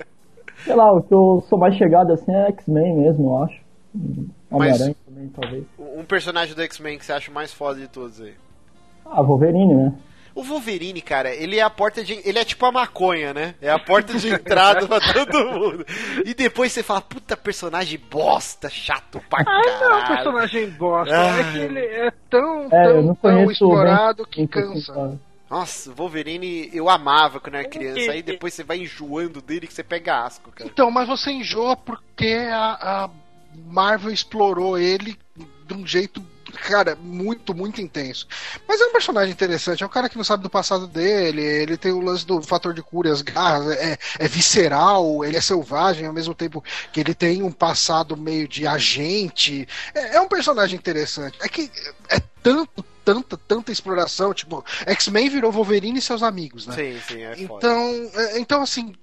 Sei lá, o que eu sou mais chegado assim é X-Men mesmo, eu acho. Homem-Aranha também, talvez. Um personagem do X-Men que você acha o mais foda de todos aí. Ah, Wolverine, né? O Wolverine, cara, ele é a porta de. Ele é tipo a maconha, né? É a porta de entrada pra todo mundo. E depois você fala, puta personagem bosta, chato pra Ah, não é um caralho. personagem bosta. Ah. É que ele é tão, É, tão, tão explorado que cansa. Nossa, o Wolverine eu amava quando eu era criança. Aí depois você vai enjoando dele que você pega asco, cara. Então, mas você enjoa porque a, a Marvel explorou ele de um jeito, cara, muito, muito intenso. Mas é um personagem interessante, é um cara que não sabe do passado dele, ele tem o lance do fator de cura as garras, é, é visceral, ele é selvagem ao mesmo tempo que ele tem um passado meio de agente. É, é um personagem interessante. É que é tanto, tanta, tanta exploração, tipo, X-Men virou Wolverine e seus amigos, né? Sim, sim, é foda. Então, é, então, assim,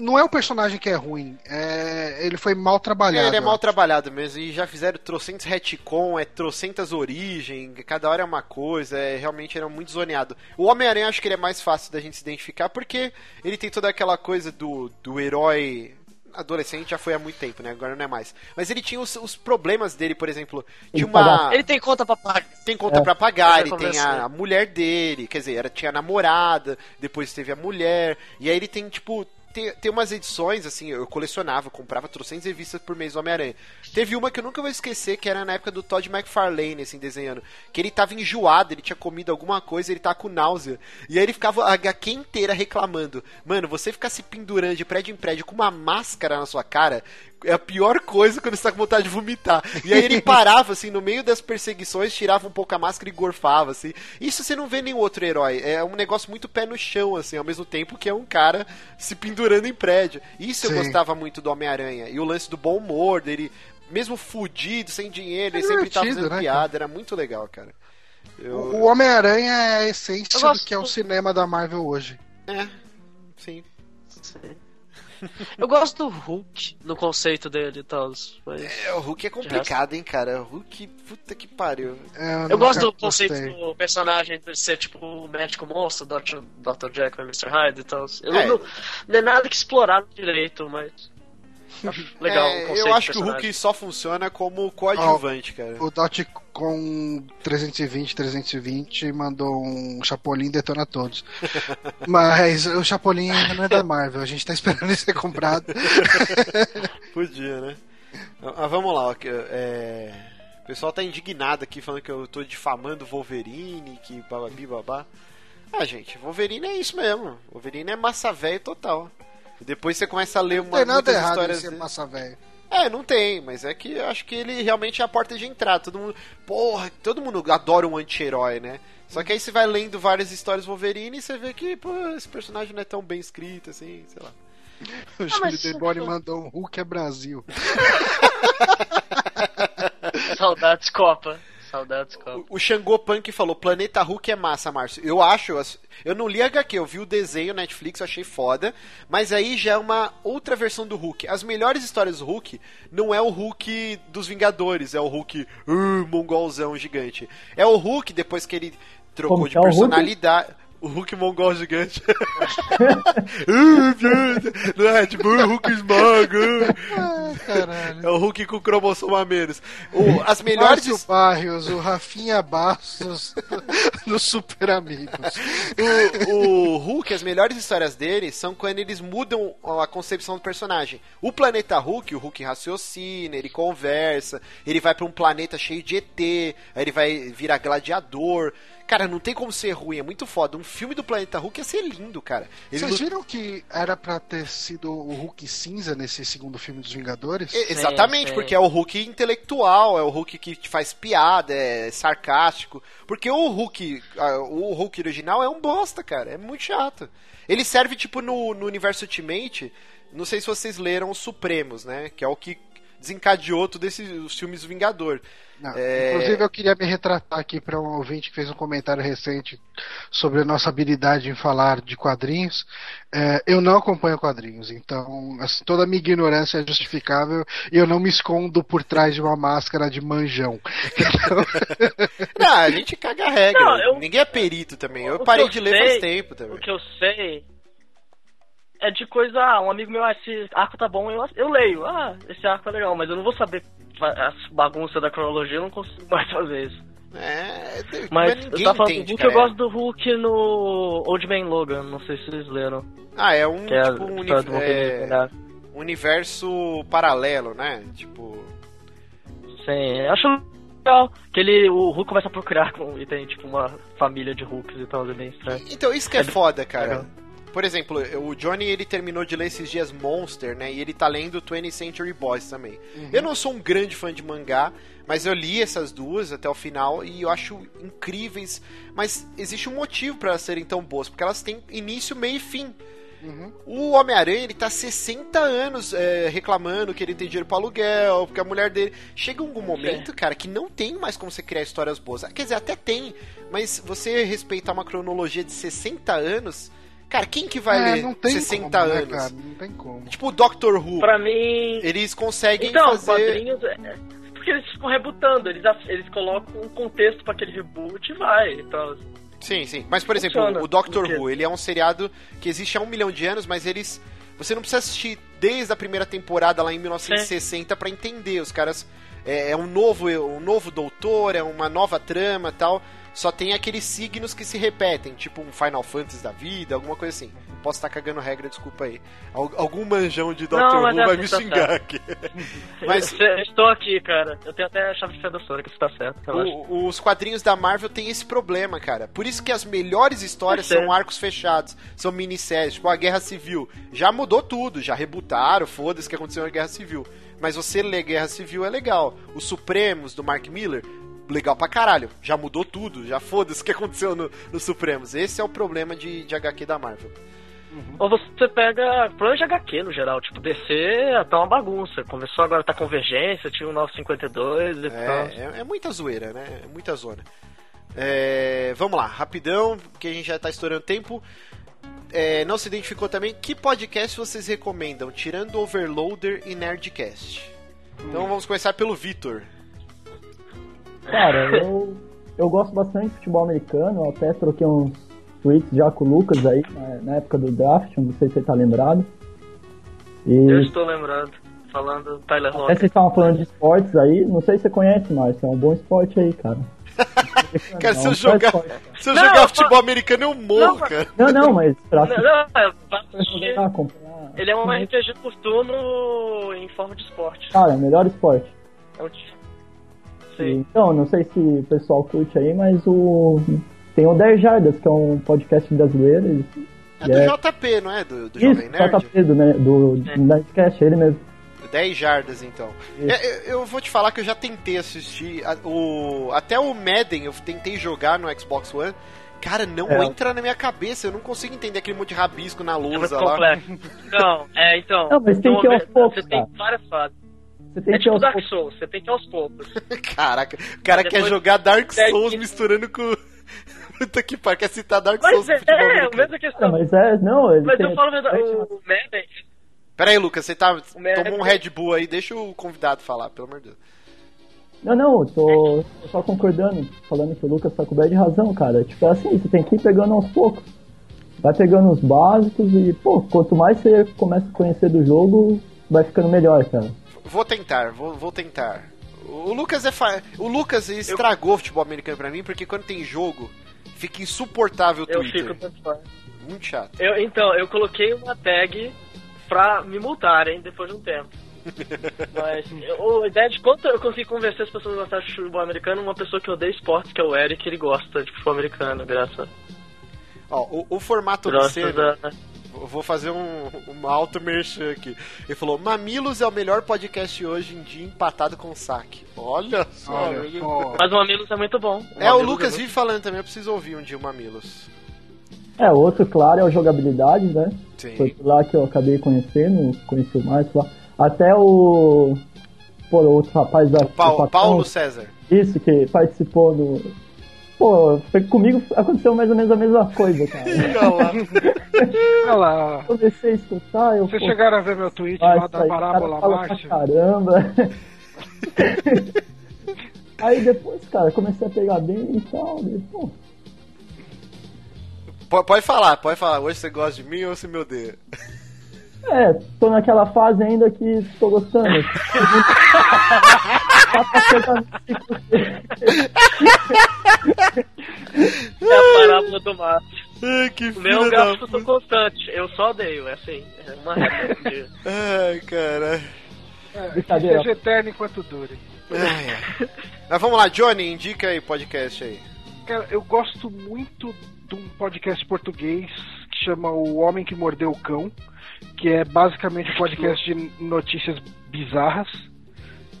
não é o personagem que é ruim. é- ele foi mal trabalhado. É, ele é mal acho. trabalhado mesmo. E já fizeram trocentos retcon, é trocentas origem, cada hora é uma coisa, é, realmente era muito zoneado. O Homem-Aranha acho que ele é mais fácil da gente se identificar, porque ele tem toda aquela coisa do, do herói. Adolescente já foi há muito tempo, né? Agora não é mais. Mas ele tinha os, os problemas dele, por exemplo. Paga- uma. Ele tem conta pra pagar. tem conta É. pra pagar, ele tem a, a mulher dele, quer dizer, era, tinha a namorada, depois teve a mulher, e aí ele tem, tipo, tem, tem umas edições, assim, eu colecionava, comprava trocentas revistas por mês do Homem-Aranha. Teve uma que eu nunca vou esquecer, que era na época do Todd McFarlane, assim, desenhando, que ele tava enjoado, ele tinha comido alguma coisa, ele tava com náusea, e aí ele ficava a HQ inteira reclamando, mano, você ficar se pendurando de prédio em prédio com uma máscara na sua cara, é a pior coisa quando você tá com vontade de vomitar. E aí ele parava, assim, no meio das perseguições, tirava um pouco a máscara e gorfava, assim. Isso você não vê nenhum outro herói. É um negócio muito pé no chão, assim, ao mesmo tempo que é um cara se pendurando em prédio. Isso eu Sim. gostava muito do Homem-Aranha. E o lance do bom humor dele, mesmo fudido, sem dinheiro, ele É sempre tava fazendo né, piada. Era muito legal, cara. Eu... O Homem-Aranha é a essência Eu do que é o cinema da Marvel hoje. É, sim. Eu gosto do Hulk no conceito dele e tal. Mas... É, o Hulk é complicado, hein, cara. O Hulk, puta que pariu. É, Eu nunca gosto do conceito gostei. do personagem de ser tipo o médico monstro, Dr. Dr. E Mr. Hyde e tal. Eu É. não, não é nada que exploraram direito, mas. Legal É, eu acho que o Hulk só funciona como coadjuvante, cara. O Dot com 320, 320 mandou um Chapolin detona todos. Mas o Chapolin ainda não é da Marvel, a gente tá esperando ele ser comprado. Podia, né? Ah, vamos lá, é... o pessoal tá indignado aqui falando que eu tô difamando o Wolverine, que bababi babá. Ah, gente, Wolverine é isso mesmo. Wolverine é massa velho total. E depois você começa a ler Não uma, tem nada muitas errado em histórias ser dele. massa velho. É, não tem, mas é que eu acho que ele realmente é a porta de entrada. Todo mundo, porra, todo mundo adora um anti-herói, né? Só que aí você vai lendo várias histórias Wolverine e você vê que, pô, esse personagem não é tão bem escrito assim, sei lá. O Júlio mas- Deboni mandou um Hulk é Brasil. Saudades Copa. Saudades Copa. O- O Xangô Punk falou: Planeta Hulk é massa, Márcio. Eu acho, eu não li HQ, eu vi o desenho Netflix, eu achei foda. Mas aí já é uma outra versão do Hulk. As melhores histórias do Hulk não é o Hulk dos Vingadores, é o Hulk uh, mongolzão gigante. É o Hulk depois que ele trocou Como de é personalidade. O Hulk mongol gigante. Não é tipo uh, Hulk esmaga. Ah, caralho. É o Hulk com cromossomo a menos. O, as melhores. Márcio Barrios, o Rafinha Bastos nos Super Amigos. o, o Hulk, as melhores histórias dele são quando eles mudam a concepção do personagem. O planeta Hulk, o Hulk raciocina, ele conversa, ele vai pra um planeta cheio de ET, aí ele vai virar gladiador. Cara, não tem como ser ruim, é muito foda. Um filme do planeta Hulk ia ser lindo, cara. Ele Vocês viram que era pra ter sido o Hulk cinza nesse segundo filme dos Vingadores? E- Exatamente, sim. porque é o Hulk intelectual, é o Hulk que te faz piada, é sarcástico. Porque o Hulk, o Hulk original é um bosta, cara, é muito chato. Ele serve tipo no, no universo Ultimate, não sei se vocês leram os Supremos, né? Que é o que desencadeou todos esses os filmes do Vingador. Não. É. Inclusive, eu queria me retratar aqui para um ouvinte que fez um comentário recente sobre a nossa habilidade em falar de quadrinhos. É, eu não acompanho quadrinhos, então assim, toda a minha ignorância é justificável e eu não me escondo por trás de uma máscara de manjão. Então, Não, a gente caga a regra. Não, eu- Ninguém é perito também. Eu O parei eu de ler faz sei- tempo também. O que eu sei é de coisa. Ah, um amigo meu, ah, esse arco tá bom, eu, eu leio. Ah, esse arco é legal, mas eu não vou saber as bagunças da cronologia, eu não consigo mais fazer isso. É, Mas ninguém eu tava falando entende, do Hulk, cara. eu gosto do Hulk no Old Man Logan, não sei se vocês leram. Ah, é um, é tipo, um história do uni- Wolverine, é, universo paralelo, né? Tipo. Sim, acho legal. Que ele, o Hulk começa a procurar com, e tem tipo uma família de Hulks e tal, é bem estranho. Então, isso que é É foda, cara. legal. Por exemplo, o Johnny ele terminou de ler esses dias Monster, né? E ele tá lendo 20th Century Boys também. Eu não sou um grande fã de mangá, mas eu li essas duas até o final e eu acho incríveis. Mas existe um motivo para elas serem tão boas, porque elas têm início, meio e fim. O Homem-Aranha, ele tá 60 anos é, reclamando que ele tem dinheiro pra aluguel, porque a mulher dele. Chega algum momento, cara, que não tem mais como você criar histórias boas. Quer dizer, até tem, mas você respeitar uma cronologia de 60 anos. Cara, quem que vai é, ler não tem 60 como, né, anos? cara? Não tem como. Tipo o Doctor Who. Pra mim. Eles conseguem Então, fazer. quadrinhos. é- é Porque eles ficam rebutando, eles, eles colocam um contexto pra aquele reboot e vai. Então, Sim, sim. Mas, por exemplo, Funciona. o Doctor? Who, ele é um seriado que existe há um milhão de anos, mas eles. Você não precisa assistir desde a primeira temporada lá em 1960 pra entender. Os caras. É, é um novo um novo doutor, é uma nova trama tal. Só tem aqueles signos que se repetem, tipo um Final Fantasy da vida, alguma coisa assim. Posso estar cagando regra, desculpa aí. Al- algum manjão de Doctor Who é vai assim, me tá xingar certo. aqui. Mas- eu, estou aqui, cara. Eu tenho até a chave de Sora, que isso tá certo. O- os quadrinhos da Marvel têm esse problema, cara. Por isso que as melhores histórias sei. são arcos fechados, são minisséries, tipo a Guerra Civil. Já mudou tudo, já rebutaram, foda-se que aconteceu na Guerra Civil. Mas você ler Guerra Civil é legal. Os Supremos, do Mark Miller, legal pra caralho. Já mudou tudo, já foda-se o que aconteceu no, no Supremos. Esse é o problema de, de HQ da Marvel. Ou você pega problema de HQ no geral, tipo, DC tá uma bagunça. Começou agora tá convergência, tinha o 952 e tal. É, é, é muita zoeira, né? É muita zona. É, vamos lá, rapidão, porque a gente já tá estourando tempo. É, não se identificou também. Que podcast vocês recomendam? Tirando Overloader e Nerdcast. Então vamos começar pelo Vitor. Cara, eu, eu gosto bastante de futebol americano, eu até troquei uns tweets já com o Lucas aí, na, na época do draft, não sei se você tá lembrado. E Eu estou lembrando, falando Tyler até Locker. vocês estavam falando de esportes aí, não sei se você conhece, Márcio, é um bom esporte aí, cara. Cara, Não, se eu jogar, esporte. se eu Não, jogar eu futebol americano, eu morro, Não, cara. Não, não, mas pra Não, não, é, acompanhar. Ele é um RPG por turno em forma de esporte. Cara, melhor esporte. É um Sim. Então, não sei se o pessoal curte aí, mas o. Tem o 10 Jardas, que é um podcast brasileiro. É do É. JP, não é? Do, do Isso, Jovem Nerd? JP do, né, do É. Nerdcast, ele mesmo. 10 jardas, então. É, eu, eu vou te falar que eu já tentei assistir. a- o, até o Madden eu tentei jogar no Xbox One. Cara, não É. entra na minha cabeça. Eu não consigo entender aquele monte de rabisco na É lousa lá. complexo. Não, é, então. Não, mas tem no que ir aos poucos, Você tem cara. várias fases. Você tem É que tipo Dark Souls, você tem que ir aos poucos. Caraca, o cara Depois- quer jogar Dark É, Souls que- misturando com. Puta que pariu, quer citar Dark Mas Souls com é, é, a mesma questão. mas é, não, ele Mas tem- eu falo verdade, o o Madden, Pera aí, Lucas, você tá. Madden- Tomou um Red Bull aí, deixa o convidado falar, pelo amor de Deus. Não, não, eu tô, tô só concordando, falando que o Lucas tá coberto de razão, cara. Tipo, é assim, você tem que ir pegando aos poucos. Vai pegando os básicos e, pô, quanto mais você começa a conhecer do jogo, vai ficando melhor, cara. Vou tentar, vou, vou tentar. O Lucas é fa... O Lucas estragou o futebol americano pra mim, porque quando tem jogo, fica insuportável o Eu Twitter. fico tanto faz. Muito chato. Eu, então, eu coloquei uma tag pra me multarem depois de um tempo. Mas eu- a ideia de quanto eu consegui convencer as pessoas a gostar de futebol americano, uma pessoa que odeia esportes, que é o Eric, ele gosta de futebol americano, graças, Ó, o, o formato graças a... eu vou fazer um, uma auto merchan aqui. Ele falou: Mamilos é o melhor podcast hoje em dia empatado com o saque. Olha só. Olha. Mas o Mamilos é muito bom. É, o Mamilos Lucas muito- vive falando também, eu preciso ouvir um dia o Mamilos. É, outro, claro, é o jogabilidade, né? Foi Sim. por lá que eu acabei conhecendo, conheci o Márcio lá. Até o. Pô, o outro rapaz da. O Pau- do Patão, Paulo César. Isso, que participou do. Pô, foi comigo aconteceu mais ou menos a mesma coisa, cara. Olha lá. Comecei a escutar, eu. Vocês pô, chegaram a ver meu tweet Nossa, lá da parábola Márcio? Caramba. Aí depois, cara, comecei a pegar bem e tal. e, pô, Po- Pode falar, pode falar. Hoje você gosta de mim ou você me odeia? é, tô naquela fase ainda que tô gostando. Tá É a parábola do Márcio. Ai, que O meu é um filho da constante. Eu só odeio, é assim. É uma regra. de- Ai, cara. É, que seja eterno enquanto dure. Ai, ai. Mas vamos lá, Johnny, indica aí podcast aí. Cara, eu gosto muito de um podcast português que chama O Homem que Mordeu o Cão, que é basicamente um podcast de notícias bizarras.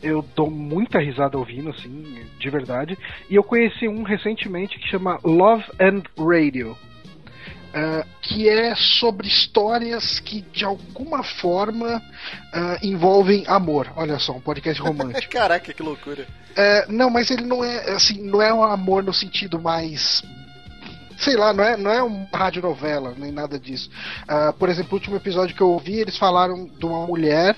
Eu dou muita risada ouvindo, assim, de verdade. E eu conheci um recentemente que chama Love and Radio. ah, que é sobre histórias que de alguma forma ah, envolvem amor. Olha só, um podcast romântico. Caraca, que loucura. É, não, mas ele não é assim, não é um amor no sentido mais sei lá, não é, não é uma radionovela, nem nada disso. Ah, por exemplo, o último episódio que eu ouvi, eles falaram de uma mulher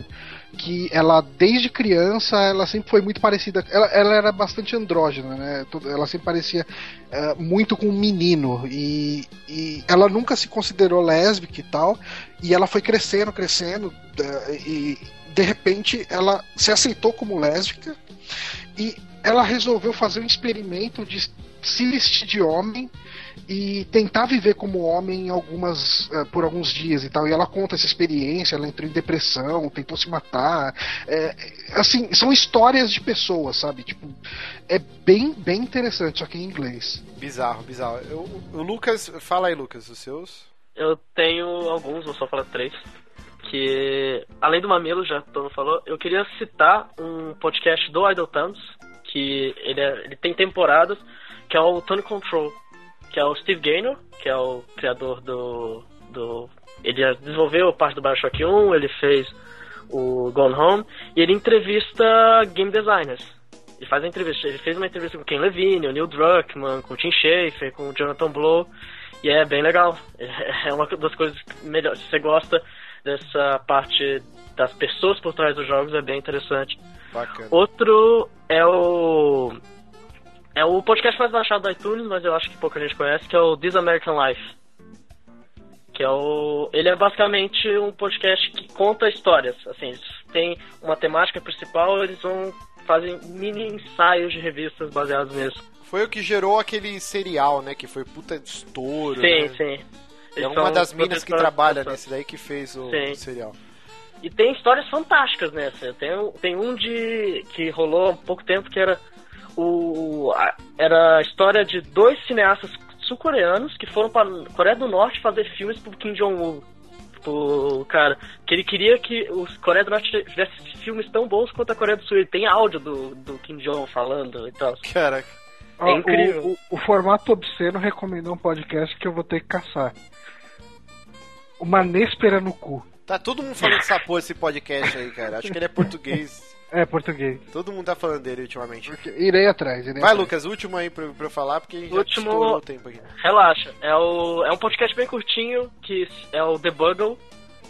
que ela, desde criança, ela sempre foi muito parecida. Ela, ela era bastante andrógena, né? Ela sempre parecia ah, muito com um menino. E, e ela nunca se considerou lésbica e tal. E ela foi crescendo, crescendo. ah, e de repente ela se aceitou como lésbica. E ela resolveu fazer um experimento de se vestir de homem e tentar viver como homem em algumas eh, por alguns dias e tal. E ela conta essa experiência, ela entrou em depressão, tentou se matar. É, assim, são histórias de pessoas, sabe? Tipo, é bem, bem interessante, só que em inglês. Bizarro, bizarro. Eu- o Lucas, fala aí, Lucas, os seus. Eu tenho alguns, vou só falar três. Que, além do Mamilo, já todo mundo falou, eu queria citar um podcast do Idle Times, que ele, é- ele tem temporadas, que é o Tony Control, que é o Steve Gaynor, que é o criador do. do ele desenvolveu a parte do Bioshock 1, ele fez o Gone Home, e ele entrevista game designers. Ele faz a entrevista, ele fez uma entrevista com Ken Levine, o Neil Druckmann, com o Tim Schafer, com o Jonathan Blow, e é bem legal. É uma das coisas melhores. Se você gosta dessa parte das pessoas por trás dos jogos, é bem interessante. Bacana. Outro é o. É o podcast mais baixado do iTunes, mas eu acho que pouca gente conhece, que é o This American Life. Que é o. Ele é basicamente um podcast que conta histórias. Assim, eles têm uma temática principal, eles vão. fazem mini ensaios de revistas baseados nisso. Foi o que gerou aquele serial, né? Que foi puta de estouro. Sim, né? sim. É uma das minas que trabalha nesse daí que fez o Sim. serial. E tem histórias fantásticas nessa. Tem, um- tem um de que rolou há pouco tempo que era o a- era a história de dois cineastas sul-coreanos que foram para Coreia do Norte fazer filmes pro Kim Jong-un. Pro cara, que ele queria que os Coreia do Norte tivesse filmes tão bons quanto a Coreia do Sul. Ele tem áudio do, do Kim Jong falando e tal. Caraca. Ó, É incrível. O, o- o formato obsceno recomendou um podcast que eu vou ter que caçar. Uma Néspera no cu. Tá todo mundo falando dessa porra, esse podcast aí, cara. Acho que ele é português. É, português. Todo mundo tá falando dele ultimamente. Irei atrás, irei Vai, atrás. Lucas, último aí pra, pra eu falar, porque já Último- estourou o tempo aqui. Relaxa, é, o, é um podcast bem curtinho, que é o The Bugle,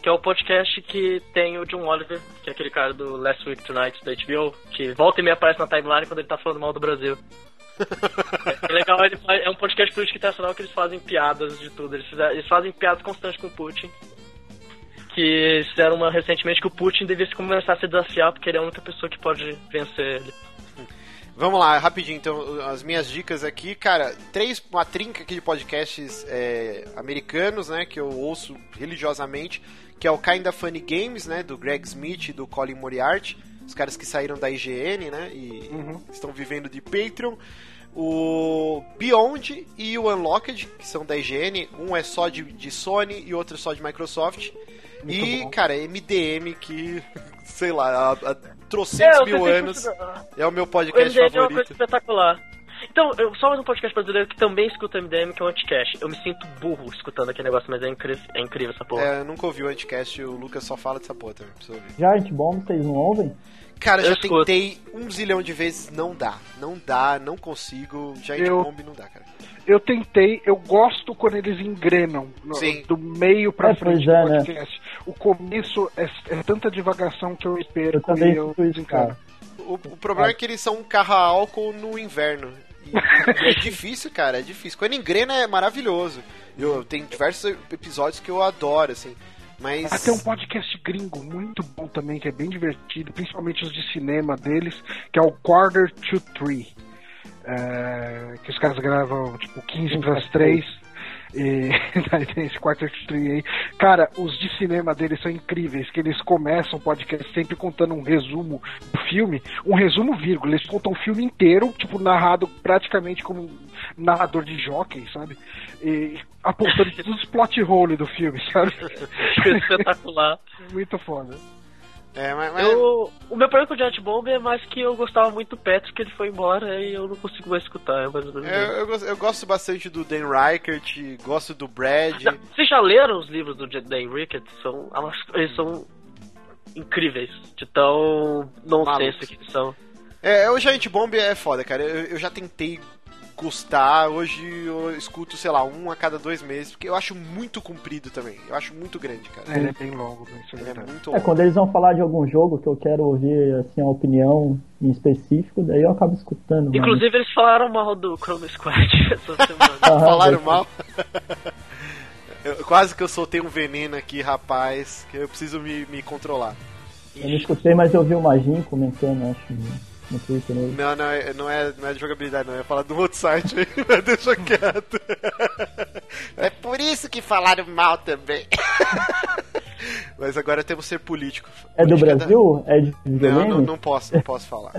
que é o podcast que tem o John Oliver, que é aquele cara do Last Week Tonight da HBO, que volta e meia aparece na timeline quando ele tá falando mal do Brasil. é legal, ele faz- é um podcast político internacional que eles fazem piadas de tudo. Eles, fizeram- eles fazem piadas constantes com o Putin. Que fizeram uma recentemente que o Putin devia se começar a se desafiar porque ele é a única pessoa que pode vencer ele. Vamos lá, rapidinho, então, as minhas dicas aqui, cara, três, uma trinca aqui de podcasts é, americanos, né, que eu ouço religiosamente, que é o Kinda Funny Games, né, do Greg Smith e do Colin Moriarty, os caras que saíram da IGN, né, e estão vivendo de Patreon. O Beyond e o Unlocked, que são da IGN, um é só de, de Sony e outro só de Microsoft. E, cara, MDM, que, sei lá, há, há trocentos É, mil anos, é o meu O podcast MDM é uma coisa favorito. espetacular. Então, eu, só mais um podcast brasileiro que também escuta MDM, que é o Anticast. Eu me sinto burro escutando aquele negócio, mas é incrível, é incrível essa porra. É, eu nunca ouvi o Anticast, o Lucas só fala dessa porra também, preciso ouvir. Giant Bomb, vocês não ouvem? Cara, Eu já escuto. tentei um zilhão de vezes, não dá. Não dá, não consigo. Giant Eu- Bomb não dá, cara. Eu tentei, eu gosto quando eles engrenam no- do meio pra É, frente do é, né? O começo é, é tanta divagação que eu espero Eu também e eu cara. O, o problema é que eles são um carro a álcool no inverno. E, e é difícil, cara, é difícil. Quando engrena é maravilhoso. Eu tenho diversos episódios que eu adoro, assim. Mas. Ah, tem um podcast gringo muito bom também, que é bem divertido, principalmente os de cinema deles, que é o Quarter to Three. É, que os caras gravam tipo 15 para as 3. E daí tem esse Quarter to Three aí. Cara, os de cinema deles são incríveis, que eles começam o podcast sempre contando um resumo do filme, um resumo vírgula, eles contam o filme inteiro, tipo, narrado praticamente como um narrador de jockey, sabe? E apontando todos os plot hole do filme, sabe? espetacular. Muito foda. É, mas. mas- Eu, o meu problema com o Giant Bomb é mais que eu gostava muito do Patrick, ele foi embora e eu não consigo mais escutar. É mais eu, eu gosto, eu gosto bastante do Dan Reichert, gosto do Brad. Já- Vocês já leram os livros do Dan Rickett? São, eles são incríveis, de tão nonsense que são. É, o Giant Bomb é foda, cara. Eu, eu já tentei gostar, hoje eu escuto, sei lá, um a cada dois meses, porque eu acho muito comprido também. Eu acho muito grande, cara. É, ele é bem longo, né? isso é é muito É, longo. quando eles vão falar de algum jogo que eu quero ouvir assim, a opinião em específico, daí eu acabo escutando. mas- Inclusive, eles falaram mal do Chrome Squad essa semana. Aham, Falaram mal. Eu- quase que eu soltei um veneno aqui, rapaz, que eu preciso me, me controlar. Eu não escutei, mas eu vi o Magin comentando, acho, no, no Twitter. Né? Não, não é, não é, não é de jogabilidade, não. Eu ia falar do outro site aí, mas deixa quieto. É por isso que falaram mal também. Mas agora temos que ser político. É do Política da- Brasil? É de Não, não, não posso, não posso falar.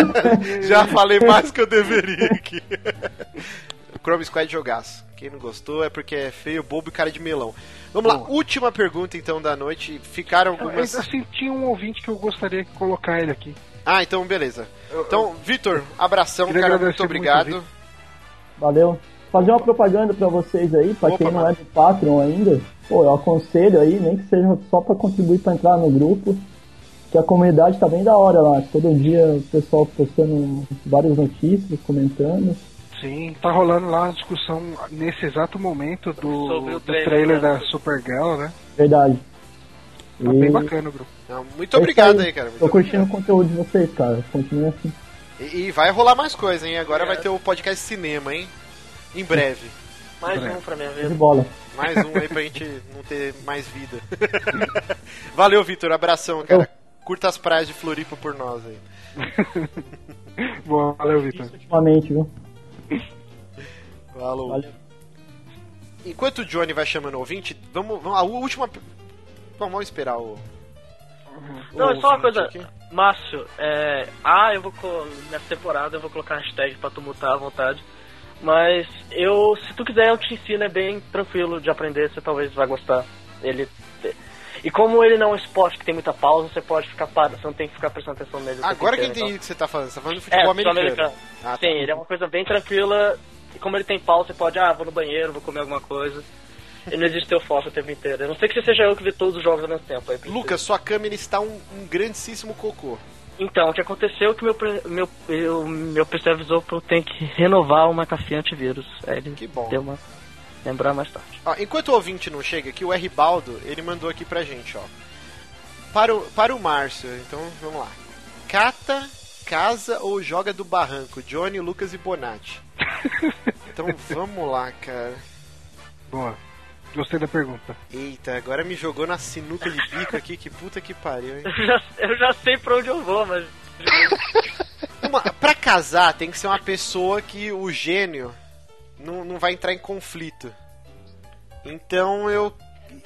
Já falei mais que eu deveria aqui. Chrome Squad jogaço. Quem não gostou é porque é feio, bobo e cara de melão. Vamos lá, Boa. última pergunta então da noite. Ficaram algumas. Assim, tinha um ouvinte que eu gostaria de colocar ele aqui. Ah, então beleza. Então, Vitor, abração, Queria cara, muito muito, obrigado. Vitor. Valeu. Fazer uma propaganda pra vocês aí, pra Opa, quem não mano. é do Patreon ainda. Pô, eu aconselho aí, nem que seja só pra contribuir pra entrar no grupo. Que a comunidade tá bem da hora lá. Todo dia o pessoal postando várias notícias, comentando. Sim, tá rolando lá a discussão nesse exato momento do, trailer, trailer né? da Supergirl, né? Verdade. Tá bem bacana, o grupo. Não, muito É obrigado aí, cara. muito Tô curtindo obrigado. o conteúdo de vocês, cara. Continue assim. E, e vai rolar mais coisa, hein? Agora É. vai ter o podcast cinema, hein? Em breve. Mais É. um pra minha De vida. bola. Mais um aí pra gente não ter mais vida. Valeu, Vitor. Abração, cara. Curta as praias de Floripa por nós aí. Boa, valeu, Vitor. Ultimamente, viu? Falou. Valeu. Enquanto o Johnny vai chamando o ouvinte, vamos, vamos a última. Bom, vamos esperar o. Não, o é só uma coisa, aqui. Márcio, é, ah, eu vou nessa temporada eu vou colocar hashtag pra tu mutar à vontade. Mas eu, se tu quiser, eu te ensino, é bem tranquilo de aprender, você talvez vai gostar. Ele e como ele não é um esporte que tem muita pausa, você pode ficar parado, você não tem que ficar prestando atenção nele. Agora que eu entendi o que você tá falando. Você tá falando de então. É, futebol futebol americano. americano. Ah, tá. Sim, ele é uma coisa bem tranquila. E como ele tem pausa, você pode, ah, vou no banheiro, vou comer alguma coisa. Ele não existe teu foco o tempo inteiro. A não sei que você seja eu que vê todos os jogos ao mesmo tempo. Lucas, sua câmera está um, um grandíssimo cocô. Então, o que aconteceu é que meu, pre- meu, eu, meu PC avisou pra eu ter que renovar o McAfee antivírus. Aí ele Que bom. deu uma. lembrar mais tarde. Ó, enquanto o ouvinte não chega aqui, o R. Baldo, ele mandou aqui pra gente, ó. Para o, para o Márcio, então vamos lá. Cata, casa ou joga do barranco? Johnny, Lucas e Bonatti. Então vamos lá, cara. Boa. Gostei da pergunta. Eita, agora me jogou na sinuca de bico aqui, que puta que pariu, hein? Eu já, eu já sei pra onde eu vou, mas. Uma, pra casar, tem que ser uma pessoa que o gênio não, não vai entrar em conflito. Então eu.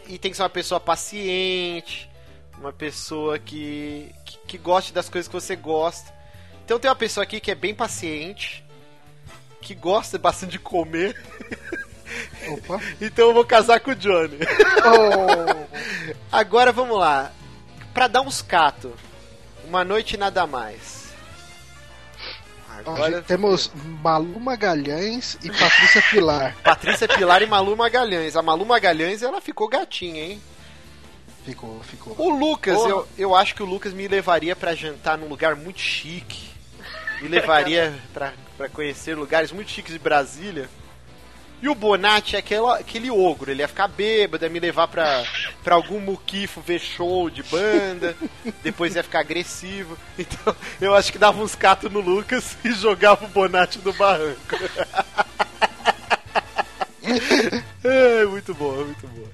E tem que ser uma pessoa paciente, uma pessoa que, que, que goste das coisas que você gosta. Então tem uma pessoa aqui que é bem paciente, que gosta bastante de comer. Opa. Então eu vou casar com o Johnny. Oh. Agora vamos lá. Pra dar uns cato. Uma noite nada mais. Agora temos Malu Magalhães e Patrícia Pilar. Patrícia Pilar e Malu Magalhães. A Malu Magalhães, ela ficou gatinha, hein? Ficou, ficou. O Lucas, eu, eu acho que o Lucas me levaria pra jantar num lugar muito chique. Me levaria pra conhecer lugares muito chiques de Brasília. E o Bonatti é aquela, aquele ogro, ele ia ficar bêbado, ia me levar pra, pra algum muquifo ver show de banda, depois ia ficar agressivo. Então eu acho que dava uns catos no Lucas e jogava o Bonatti no barranco. é, muito boa, muito boa.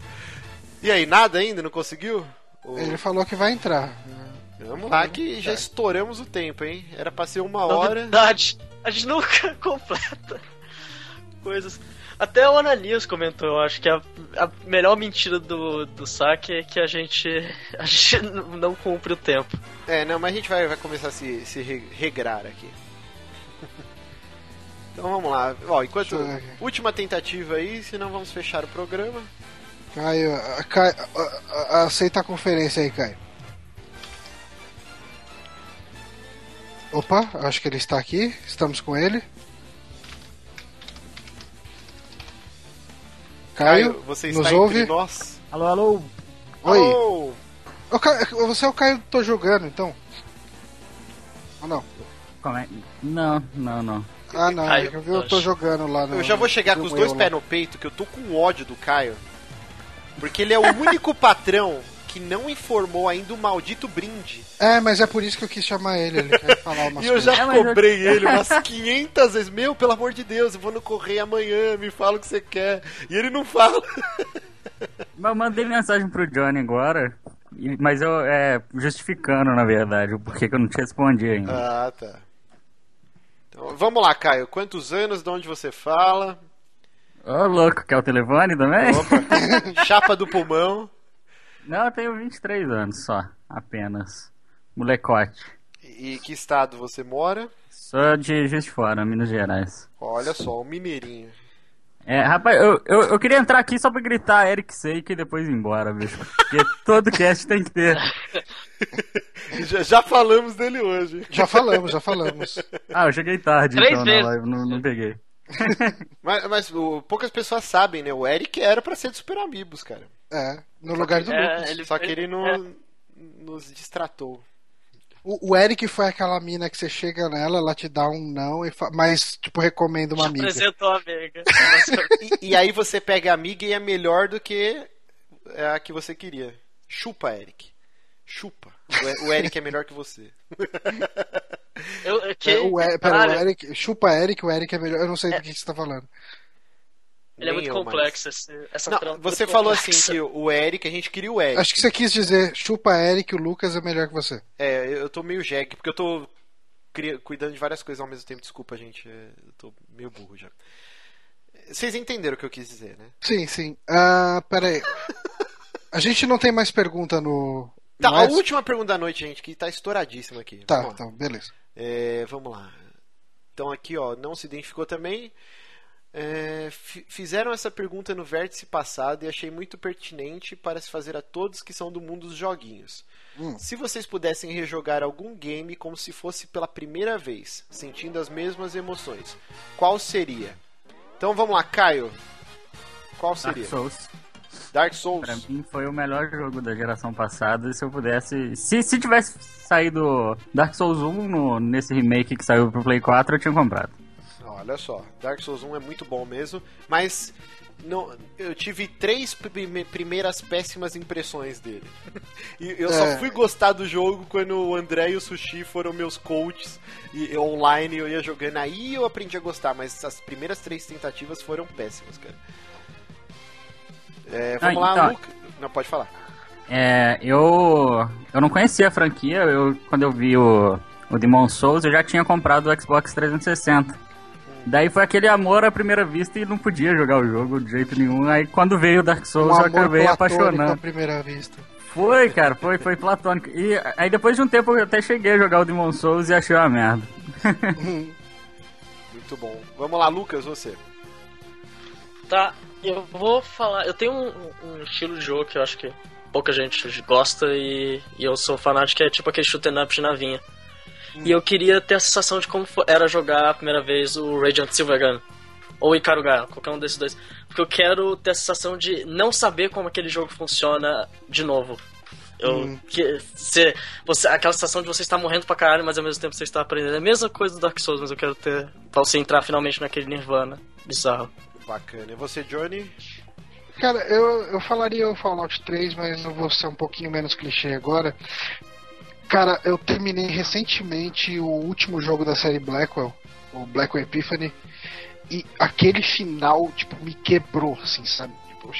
E aí, nada ainda? Não conseguiu? Ou- Ele falou que vai entrar. Vamos lá que já estouramos o tempo, hein? Era pra ser uma hora. Novidade. A gente nunca completa coisas. Até o Ananias comentou, eu acho que a, a melhor mentira do, do saque é que a gente, a gente não cumpre o tempo. É, não, mas a gente vai, vai começar a se, se re- regrar aqui. então vamos lá. Ó, enquanto. Última tentativa aí, senão vamos fechar o programa. Caio, Caio aceita a conferência aí, Caio. Opa, acho que ele está aqui. Estamos com ele. Caio, você nos está ouve? entre nós. Alô, alô. Oi. Ô, Caio, você é o Caio do Tô Jogando, então? Ou não? Como é? Não, não, não. Ah, não. Caio, é que eu eu tô jogando lá no. eu já vou chegar com os dois pés no peito, que eu tô com ódio do Caio. Porque ele é o único patrão que não informou ainda o maldito brinde. É, mas é por isso que eu quis chamar ele. Ele quer falar umas E eu coisas. já É, mas eu- cobrei ele umas 500 vezes. Meu, pelo amor de Deus, eu vou no correio amanhã, me fala o que você quer. E ele não fala. Mas eu mandei mensagem pro Johnny agora, mas eu, é, justificando, na verdade, o porquê que eu não te respondi ainda. Ah, tá. Então, vamos lá, Caio. Quantos anos, de onde você fala? Ô, louco, quer o telefone também? Opa, chapa do pulmão. Não, eu tenho 23 anos só, apenas. Molecote. E que estado você mora? Sou de Juiz de Fora, Minas Gerais. Olha só, um mineirinho. É, rapaz, eu, eu, eu queria entrar aqui só pra gritar Eric Seik e depois ir embora, bicho. Porque todo cast tem que ter. Já, já falamos dele hoje. Já falamos, já falamos. Ah, eu cheguei tarde, Três então, vezes. na live, não, não peguei. Mas, mas o- poucas pessoas sabem, né? O Eric era pra ser do Super Amigos, cara. É, no lugar do É, Lucas. ele- Só que ele não é. nos distratou. O, o Eric foi aquela mina que você chega nela, ela te dá um não, e fa- mas, tipo, recomenda uma amiga. Apresentou a amiga. E, e aí você pega a amiga e é melhor do que a que você queria. Chupa, Eric. Chupa. O O Eric é melhor que você. Eu, eu- que, É, o, pera, o Eric, chupa Eric, o Eric é melhor. Eu não sei do que você tá falando. Ele é muito complexo. Esse, essa Não, trama é você falou complexa. assim que o Eric, a gente queria o Eric. Acho que você quis dizer chupa Eric, o Lucas é melhor que você. É, eu tô meio jegue, porque eu tô cuidando de várias coisas ao mesmo tempo. Desculpa, gente. é, Eu tô meio burro já. Vocês entenderam o que eu quis dizer, né? Sim, sim. Ah, pera aí. A gente não tem mais pergunta no. Tá, no a última pergunta da noite, gente, que tá estouradíssima aqui. Tá, então, beleza. É, vamos lá. Então aqui, ó, não se identificou também. É, fi- fizeram essa pergunta no vértice passado e achei muito pertinente para se fazer a todos que são do mundo dos joguinhos. Hum. Se vocês pudessem rejogar algum game como se fosse pela primeira vez, sentindo as mesmas emoções, qual seria? Então vamos lá, Caio. Qual Dark seria? Souls. Dark Souls. Pra mim foi o melhor jogo da geração passada. E se eu pudesse. Se, se tivesse saído Dark Souls 1 no- nesse remake que saiu pro Play 4, eu tinha comprado. Olha só, Dark Souls 1 é muito bom mesmo, mas não, eu tive três prime- primeiras péssimas impressões dele. E eu só É. fui gostar do jogo quando o André e o Sushi foram meus coaches e online eu ia jogando. Aí eu aprendi a gostar, mas as primeiras três tentativas foram péssimas, cara. É, vamos Ah, lá, então. Luca. Não, pode falar. É, eu eu não conhecia a franquia, eu quando eu vi o, o Demon Souls, eu já tinha comprado o Xbox 360. Daí foi aquele amor à primeira vista e não podia jogar o jogo de jeito nenhum. Aí quando veio o Dark Um Souls, eu amor acabei platônico à apaixonando. primeira vista. Foi, cara, foi, foi platônico. E aí depois de um tempo eu até cheguei a jogar o Demon Souls e achei uma merda. Muito bom. Vamos lá, Lucas, você. Tá, eu vou falar. Eu tenho um, um estilo de jogo que eu acho que pouca gente gosta e, e eu sou fanático, que é tipo aquele shoot 'em up de navinha. E eu queria ter a sensação de como era jogar a primeira vez o Radiant Silvergun. Ou Ikaruga, qualquer um desses dois. Porque eu quero ter a sensação de não saber como aquele jogo funciona de novo. Eu, que, se, você, aquela sensação de você estar morrendo pra caralho, mas ao mesmo tempo você está aprendendo. É a mesma coisa do Dark Souls, mas eu quero ter. Pra você entrar finalmente naquele Nirvana bizarro. Bacana. E você, Johnny? Cara, eu, eu falaria o Fallout 3, mas eu vou ser um pouquinho menos clichê agora. Cara, eu terminei recentemente o último jogo da série Blackwell, o Blackwell Epiphany, e aquele final, tipo, me quebrou, assim, sabe? Tipo,